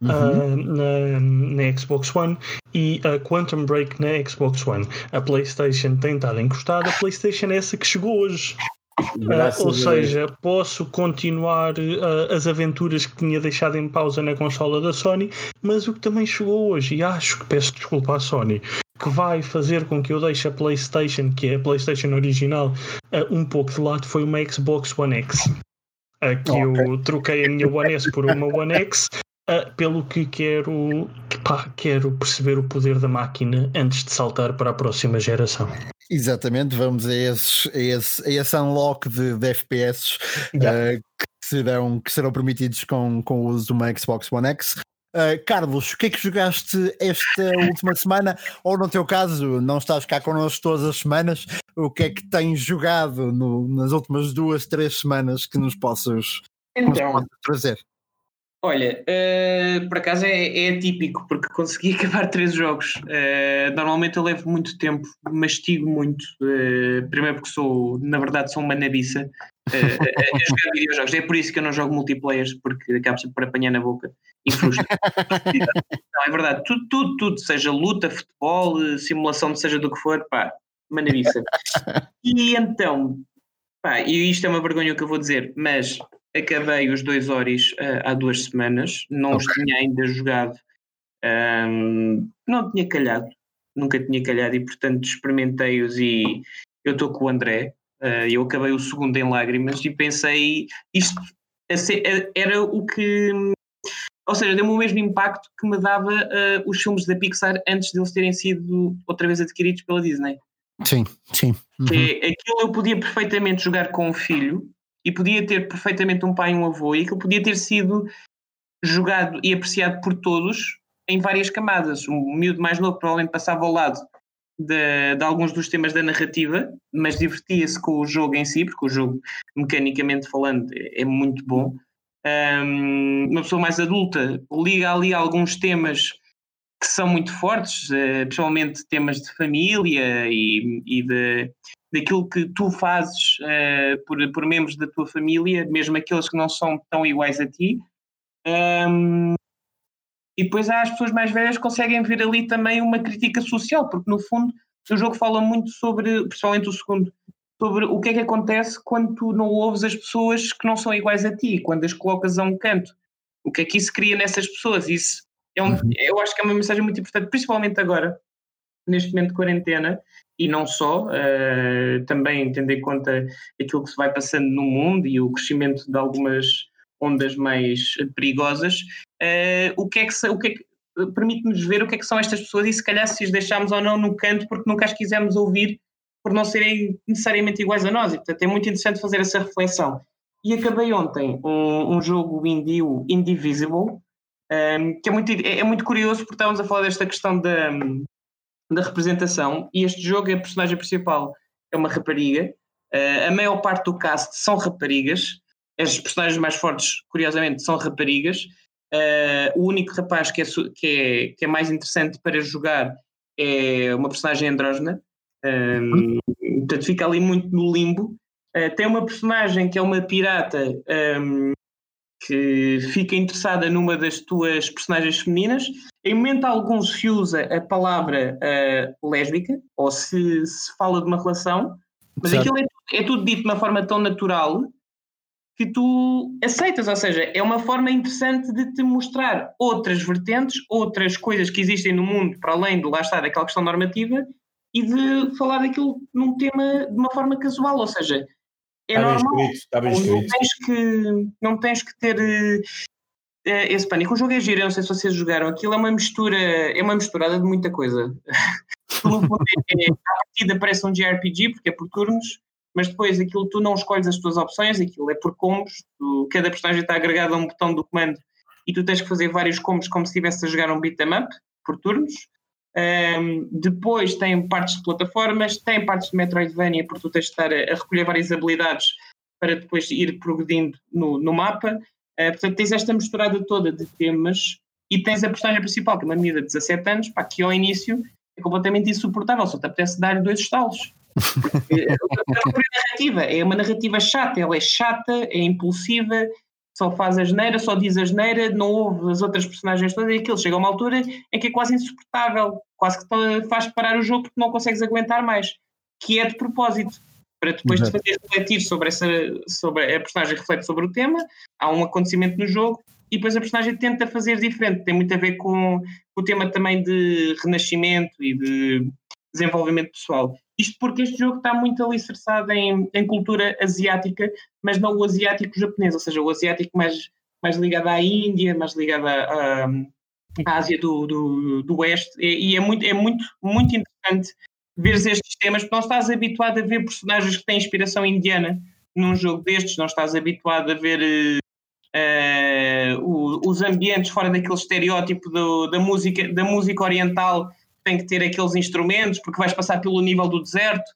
Speaker 2: uhum. uh, na, na, Xbox One e a Quantum Break na Xbox One. A PlayStation tem estado encostada, a PlayStation é essa que chegou hoje. Uh, ou seja, posso continuar uh, as aventuras que tinha deixado em pausa na consola da Sony, mas o que também chegou hoje, e acho que peço desculpa à Sony, que vai fazer com que eu deixe a PlayStation, que é a PlayStation original, um pouco de lado foi uma Xbox One X. Que okay. eu troquei a minha One S por uma One X, uh, pelo que quero, pá, quero perceber o poder da máquina antes de saltar para a próxima geração.
Speaker 1: Exatamente, vamos a, esses, a, esse, a esse unlock de, de FPS yeah. que, serão, que serão permitidos com, com o uso de uma Xbox One X. Uh, Carlos, o que é que jogaste esta última semana? Ou no teu caso, não estás cá connosco todas as semanas? O que é que tens jogado no, nas últimas duas, três semanas que nos possas, então, nos possas trazer?
Speaker 4: Olha, uh, por acaso é, é atípico, porque consegui [laughs] acabar três jogos. Uh, normalmente eu levo muito tempo, mastigo muito. Uh, primeiro porque sou, na verdade, sou uma nabiça a, jogar [laughs] videojogos. É por isso que eu não jogo multiplayers, porque acabo sempre por apanhar na boca e frustra. [laughs] não, é verdade. Tudo, tudo, tudo, seja luta, futebol, simulação, seja do que for, pá, uma nabiça. E então, pá, e isto é uma vergonha o que eu vou dizer, mas acabei os dois Oris uh, há duas semanas, não okay. os tinha ainda jogado, um, não tinha calhado, nunca tinha calhado e portanto experimentei-os e eu estou com o André, uh, eu acabei o segundo em lágrimas e pensei, isto era o que, ou seja, deu-me o mesmo impacto que me dava uh, os filmes da Pixar antes deles terem sido outra vez adquiridos pela Disney.
Speaker 1: Sim, sim.
Speaker 4: Uhum. Que é, aquilo eu podia perfeitamente jogar com o filho e podia ter perfeitamente um pai e um avô, e aquilo podia ter sido jogado e apreciado por todos em várias camadas. Um miúdo mais novo provavelmente passava ao lado de, de alguns dos temas da narrativa, mas divertia-se com o jogo em si, porque o jogo, mecanicamente falando, é, é muito bom. Um, uma pessoa mais adulta liga ali alguns temas que são muito fortes, uh, principalmente temas de família e, e de, daquilo que tu fazes uh, por, por membros da tua família, mesmo aqueles que não são tão iguais a ti. Um, e depois há as pessoas mais velhas que conseguem ver ali também uma crítica social, porque no fundo o jogo fala muito sobre, principalmente o segundo, sobre o que é que acontece quando tu não ouves as pessoas que não são iguais a ti, quando as colocas a um canto. O que é que isso cria nessas pessoas? Isso é um, uhum. eu acho que é uma mensagem muito importante, principalmente agora, neste momento de quarentena, e não só, uh, também tendo em conta aquilo que se vai passando no mundo e o crescimento de algumas ondas mais perigosas, uh, o que é que, o que, é que permite-nos ver o que é que são estas pessoas e se calhar se as deixarmos ou não no canto porque nunca as quisemos ouvir por não serem necessariamente iguais a nós. E, portanto, é muito interessante fazer essa reflexão. e acabei ontem um, um jogo indie, Indivisible, um, que é muito, é, é, muito curioso porque estávamos a falar desta questão da, da representação e este jogo, a personagem principal é uma rapariga, uh, a maior parte do cast são raparigas, as personagens mais fortes, curiosamente, são raparigas, uh, o único rapaz que é, que, é, que é mais interessante para jogar é uma personagem andrógena, um, portanto fica ali muito no limbo, Uh, tem uma personagem que é uma pirata um, que fica interessada numa das tuas personagens femininas. Em momento algum se usa a palavra uh, lésbica, ou se, se, fala de uma relação, mas certo. aquilo é, é tudo dito de uma forma tão natural que tu aceitas, ou seja, é uma forma interessante de te mostrar outras vertentes, outras coisas que existem no mundo para além do lá está daquela questão normativa e de falar daquilo num tema de uma forma casual, ou seja, é está normal. Bem escrito, bem escrito. Não tens que, não tens que ter uh, esse pânico. O jogo é giro, eu não sei se vocês jogaram. Aquilo é uma mistura, é uma misturada de muita coisa. [laughs] Pelo é, a partida parece um JRPG, porque é por turnos, mas depois aquilo tu não escolhes as tuas opções, aquilo é por combos. Tu, cada personagem está agregado a um botão do comando e tu tens que fazer vários combos como se estivesse a jogar um beat'em up por turnos. Um, depois tem partes de plataformas, tem partes de Metroidvania, porque tu tens de estar a, a recolher várias habilidades para depois ir progredindo no, no mapa. Uh, portanto, tens esta misturada toda de temas e tens a personagem principal, que é uma menina de 17 anos, pá, que ao início é completamente insuportável, só te apetece dar-lhe dois estalos. [laughs] é uma narrativa, é uma narrativa chata, ela é chata, é impulsiva, só faz a geneira, só diz a geneira, não ouve as outras personagens todas e aquilo chega a uma altura em que é quase insuportável, quase que faz parar o jogo porque não consegues aguentar mais, que é de propósito, para depois de fazer refletir sobre essa, sobre a personagem reflete sobre o tema, há um acontecimento no jogo e depois a personagem tenta fazer diferente, tem muito a ver com, com o tema também de renascimento e de desenvolvimento pessoal. Isto porque este jogo está muito alicerçado em, em cultura asiática, mas não o asiático japonês, ou seja, o asiático mais, mais ligado à Índia, mais ligado à, à Ásia do, do, do Oeste, e, e, é, muito, é muito, muito interessante ver estes temas, porque não estás habituado a ver personagens que têm inspiração indiana num jogo destes, não estás habituado a ver uh, os ambientes fora daquele estereótipo do, da, música, da música oriental tem que ter aqueles instrumentos, porque vais passar pelo nível do deserto.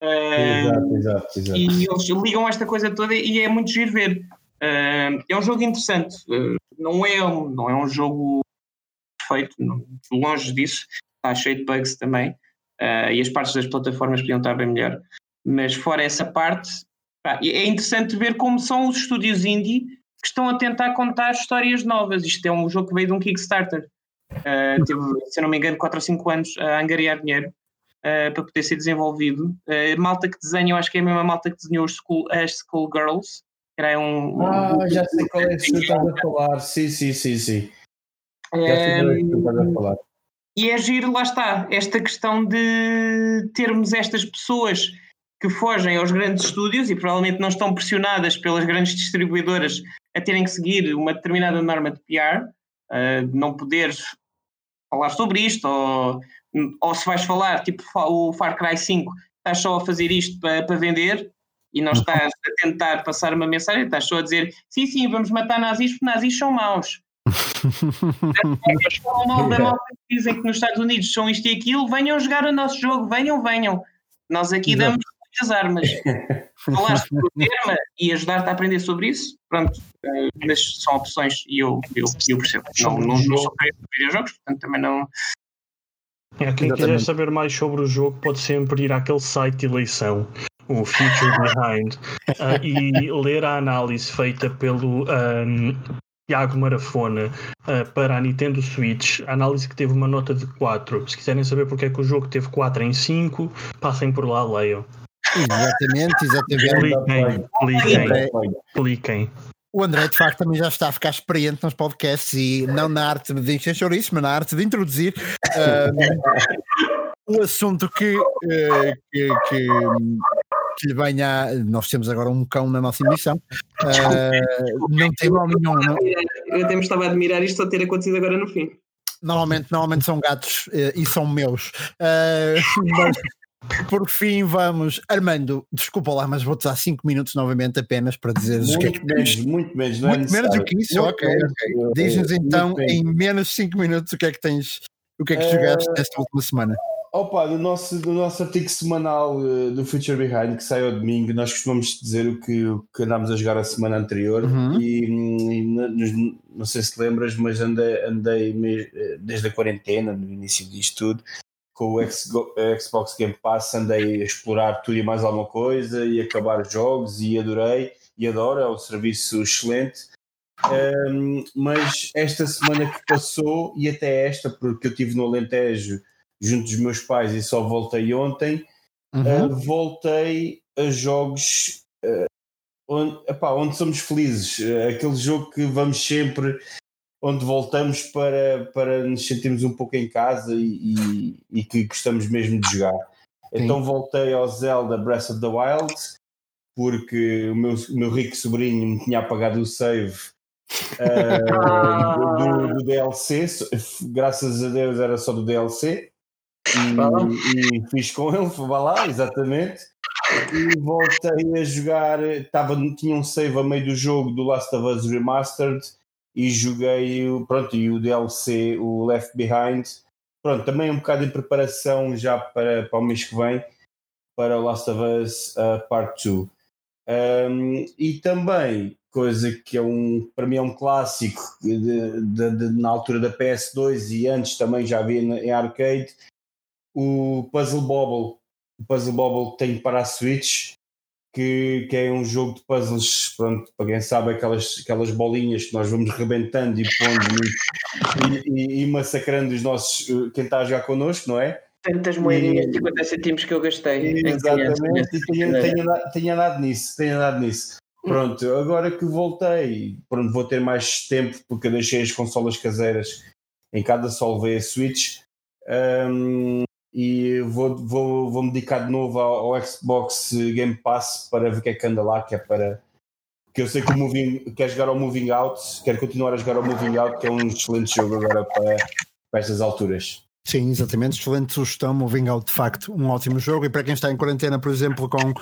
Speaker 3: Uh, exato, exato, exato.
Speaker 4: E eles ligam esta coisa toda e é muito giro ver. Uh, é um jogo interessante. Uh, não, é um, não é um jogo perfeito, não, longe disso. Está cheio de bugs também. e as partes das plataformas podiam estar bem melhor. Mas fora essa parte, pá, é interessante ver como são os estúdios indie que estão a tentar contar histórias novas. Isto é um jogo que veio de um Kickstarter. Uh, teve, se eu não me engano, 4 ou 5 anos a angariar dinheiro uh, para poder ser desenvolvido. Uh, malta que desenha, eu acho que é a mesma malta que desenhou as School, as school Girls. Era um,
Speaker 3: ah, um, já sei qual é que tu estás a falar. Sim, sim, sim, sim. Já sei qual é que tu estás a falar.
Speaker 4: E é giro, lá está, esta questão de termos estas pessoas que fogem aos grandes estúdios e provavelmente não estão pressionadas pelas grandes distribuidoras a terem que seguir uma determinada norma de PR, uh, não poderes falar sobre isto, ou, ou se vais falar, tipo o Far Cry 5, estás só a fazer isto para, para vender e não estás a tentar passar uma mensagem, estás só a dizer sim, sim, vamos matar nazis porque nazis são maus. [laughs] dizem que nos Estados Unidos são isto e aquilo, venham jogar o nosso jogo, venham, venham. Nós aqui Exato. damos muitas armas. [laughs] Falar sobre o tema e ajudar-te a aprender sobre isso, pronto, eh, mas são opções e eu, eu, eu percebo. Não, não, não sou para videojogos, portanto também não.
Speaker 2: É, quem Exatamente. quiser saber mais sobre o jogo pode sempre ir àquele site de eleição, o Future Behind, uh, [laughs] e ler a análise feita pelo um, Tiago Marafona uh, para a Nintendo Switch, a análise que teve uma nota de 4. Se quiserem saber porque é que o jogo teve 4 em 5, passem por lá, leiam.
Speaker 1: Exatamente, exatamente.
Speaker 2: Cliquem, cliquem, cliquem.
Speaker 1: O André, de facto, também já está a ficar experiente nos podcasts e não na arte de encher chouriço, mas na arte de introduzir uh, [laughs] o assunto que, uh, que, que, que lhe venha. Nós temos agora um cão na nossa emissão. Uh, não tem mal nenhum. Não.
Speaker 4: Eu até me estava a admirar isto só ter acontecido agora no fim.
Speaker 1: Normalmente, normalmente são gatos e são meus. [laughs] mas, por fim, vamos. Armando, desculpa lá, mas vou-te dar 5 minutos novamente apenas para dizeres o que é que
Speaker 3: menos, muito menos, não
Speaker 1: muito
Speaker 3: é
Speaker 1: menos do que isso,
Speaker 3: Muito
Speaker 1: ok,
Speaker 3: menos,
Speaker 1: ok.
Speaker 3: é,
Speaker 1: Diz-nos
Speaker 3: é,
Speaker 1: então
Speaker 3: muito menos.
Speaker 1: em menos 5 minutos o que é que tens, o que é que
Speaker 3: Eh,
Speaker 1: jogaste nesta última semana.
Speaker 3: Opa, do nosso, do nosso artigo semanal eh, do Future Behind, que sai ao domingo, nós costumamos dizer o que, o que andámos a jogar a semana anterior
Speaker 1: Uhum.
Speaker 3: e, hum, e nos- não sei se lembras, mas andei, andei eh, desde a quarentena, no início disto tudo, com o Xbox Game Pass, andei a explorar tudo e mais alguma coisa e acabar jogos e adorei e adoro, é um serviço excelente. Hum, mas esta semana que passou e até esta, porque eu estive no Alentejo junto dos meus pais e só voltei ontem,
Speaker 1: Uhum.
Speaker 3: uh, voltei a jogos uh, onde, epá, onde somos felizes. Uh, aquele jogo que vamos sempre, onde voltamos para, para nos sentirmos um pouco em casa e, e- e que gostamos mesmo de jogar.
Speaker 1: Sim.
Speaker 3: Então voltei ao Zelda Breath of the Wild, porque o meu, meu rico sobrinho me tinha apagado o save. uh, [laughs] do, do DLC, graças a Deus era só do DLC e, e fiz com ele, vá lá, exatamente. E voltei a jogar. Tava, tinha um save a meio do jogo do Last of Us Remastered e joguei o- pronto, e o DLC, o Left Behind. Pronto, também um bocado em preparação já para, para o mês que vem para Last of Us uh, Part 2. Um, e também, coisa que é um, para mim é um clássico de- de- de- na altura da PS2 e antes também já havia em arcade, o Puzzle Bobble. O Puzzle Bobble tem para a Switch, que, que é um jogo de puzzles, pronto, para quem sabe, aquelas, aquelas bolinhas que nós vamos rebentando e pondo e, e- e massacrando os nossos, uh, quem está a jogar connosco, não é?
Speaker 4: Tantas moedinhas
Speaker 3: E-
Speaker 4: de 50 centimos que eu gastei.
Speaker 3: Exatamente, e tenho, andado- tenho andado nisso, tenho andado nisso. Pronto, agora que voltei, pronto, vou ter mais tempo porque eu deixei as consolas caseiras em casa, só levei a Switch hum, e vou, vou, vou me dedicar de novo ao, ao Xbox Game Pass para ver o que é que anda lá, que é para que eu sei que o Moving, quer jogar ao Moving Out, quero continuar a jogar ao Moving Out, que é um excelente jogo agora para, para estas alturas.
Speaker 1: Sim, exatamente. Excelente sugestão. Moving Out, de facto, um ótimo jogo. E para quem está em quarentena, por exemplo, com,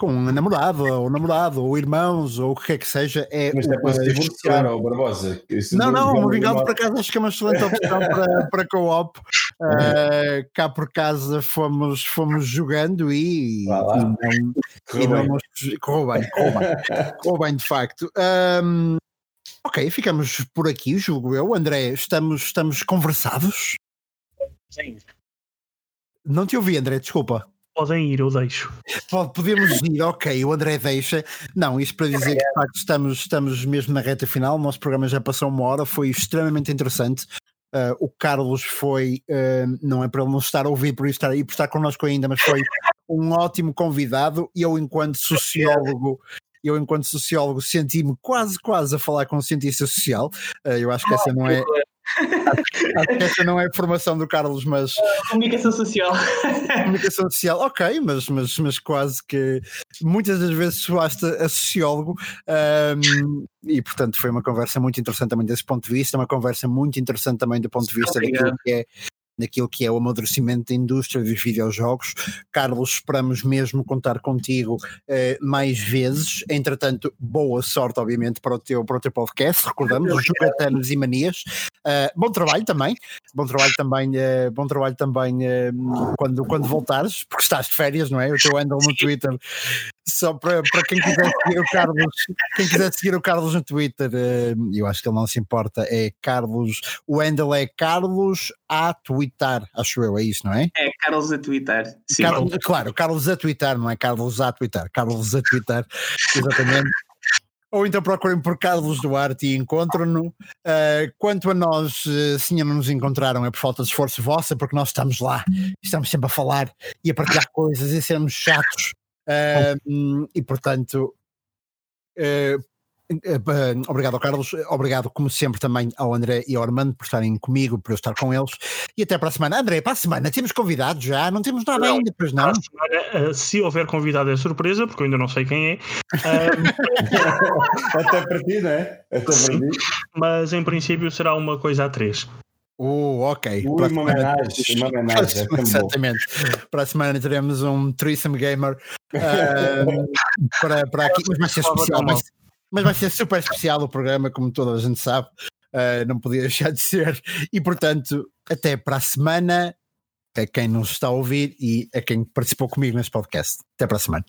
Speaker 1: com a namorada, ou namorado, ou irmãos, ou o que quer que seja, é.
Speaker 3: Mas é para se divorciar, ó, Barbosa. Isso
Speaker 1: Não, não,
Speaker 3: não-
Speaker 1: o
Speaker 3: não-
Speaker 1: por acaso acho que é uma excelente opção para, [laughs] para co-op. Uh, cá por casa fomos, fomos jogando e,
Speaker 3: Vá lá.
Speaker 1: e não,
Speaker 3: Correu
Speaker 1: e não
Speaker 3: bem.
Speaker 1: nos- correu bem, correu bem, correu bem de facto. Um, ok, ficamos por aqui, julgo eu. André, estamos, estamos conversados?
Speaker 2: Sim.
Speaker 1: Não te ouvi, André, desculpa.
Speaker 2: Podem ir, eu deixo.
Speaker 1: Pode- Podemos ir, ok, o André deixa. Não, isto para dizer que de facto estamos, estamos mesmo na reta final. O nosso programa já passou uma hora, foi extremamente interessante. Uh, o Carlos foi, uh, não é para ele não estar a ouvir por estar aí, por estar connosco ainda, mas foi um ótimo convidado. E eu, enquanto sociólogo, eu, enquanto sociólogo, senti-me quase, quase a falar com um cientista social. Uh, eu acho que essa não é. Acho que essa não é a formação do Carlos, mas [laughs]
Speaker 4: Comunicação social.
Speaker 1: comunicação social, ok, mas, mas, mas quase que muitas das vezes soaste a sociólogo ahm, e portanto foi uma conversa muito interessante também desse ponto de vista, uma conversa muito interessante também do ponto de vista daquilo que é daquilo que é o amadurecimento da indústria dos videojogos. Carlos, esperamos mesmo contar contigo eh, mais vezes. Entretanto, boa sorte, obviamente, para o teu, para o teu podcast. Recordamos, os Jogatanos e Manias. Uh, bom trabalho também, bom trabalho também, uh, bom trabalho também uh, quando, quando voltares, porque estás de férias, não é? O teu handle no Twitter, só para, para quem quiser seguir o Carlos, quem quiser seguir o Carlos no Twitter, eu acho que ele não se importa, é Carlos, o handle é Carlos a twittar, acho eu, é isso, não é?
Speaker 4: É Carlos a twittar. Sim.
Speaker 1: Carlos, claro, Carlos a twittar, não é Carlos a twittar, Carlos a twittar, exatamente. Ou então procurem por Carlos Duarte e encontram-no. Uh, quanto a nós, uh, se ainda não nos encontraram, é por falta de esforço vossa, porque nós estamos lá, estamos sempre a falar e a partilhar coisas e sermos chatos. Uh, e portanto, obrigado ao Carlos, obrigado como sempre também ao André e ao Armando por estarem comigo, por eu estar com eles. E até para a semana. André, para a semana temos convidados já, não temos nada
Speaker 2: Não.
Speaker 1: ainda, pois não?
Speaker 2: Semana, eh, se houver convidado é surpresa, porque eu ainda não sei quem é. [laughs]
Speaker 3: Até para ti, não é? Até para
Speaker 2: Sim.
Speaker 3: ti.
Speaker 2: mas em princípio será uma coisa a três.
Speaker 1: Oh, ok.
Speaker 3: Ui,
Speaker 1: Para
Speaker 3: uma
Speaker 1: semana-
Speaker 3: homenagem, uma homenagem, é.
Speaker 1: Exatamente. Para a semana teremos um Threesome Gamer ahm, [laughs] para, para aqui, mas vai ser especial. Mas, mas vai ser super especial o programa, como toda a gente sabe. Ah, não podia deixar de ser. E portanto, até para a semana. A quem nos está a ouvir e a quem participou comigo neste podcast. Até para a semana.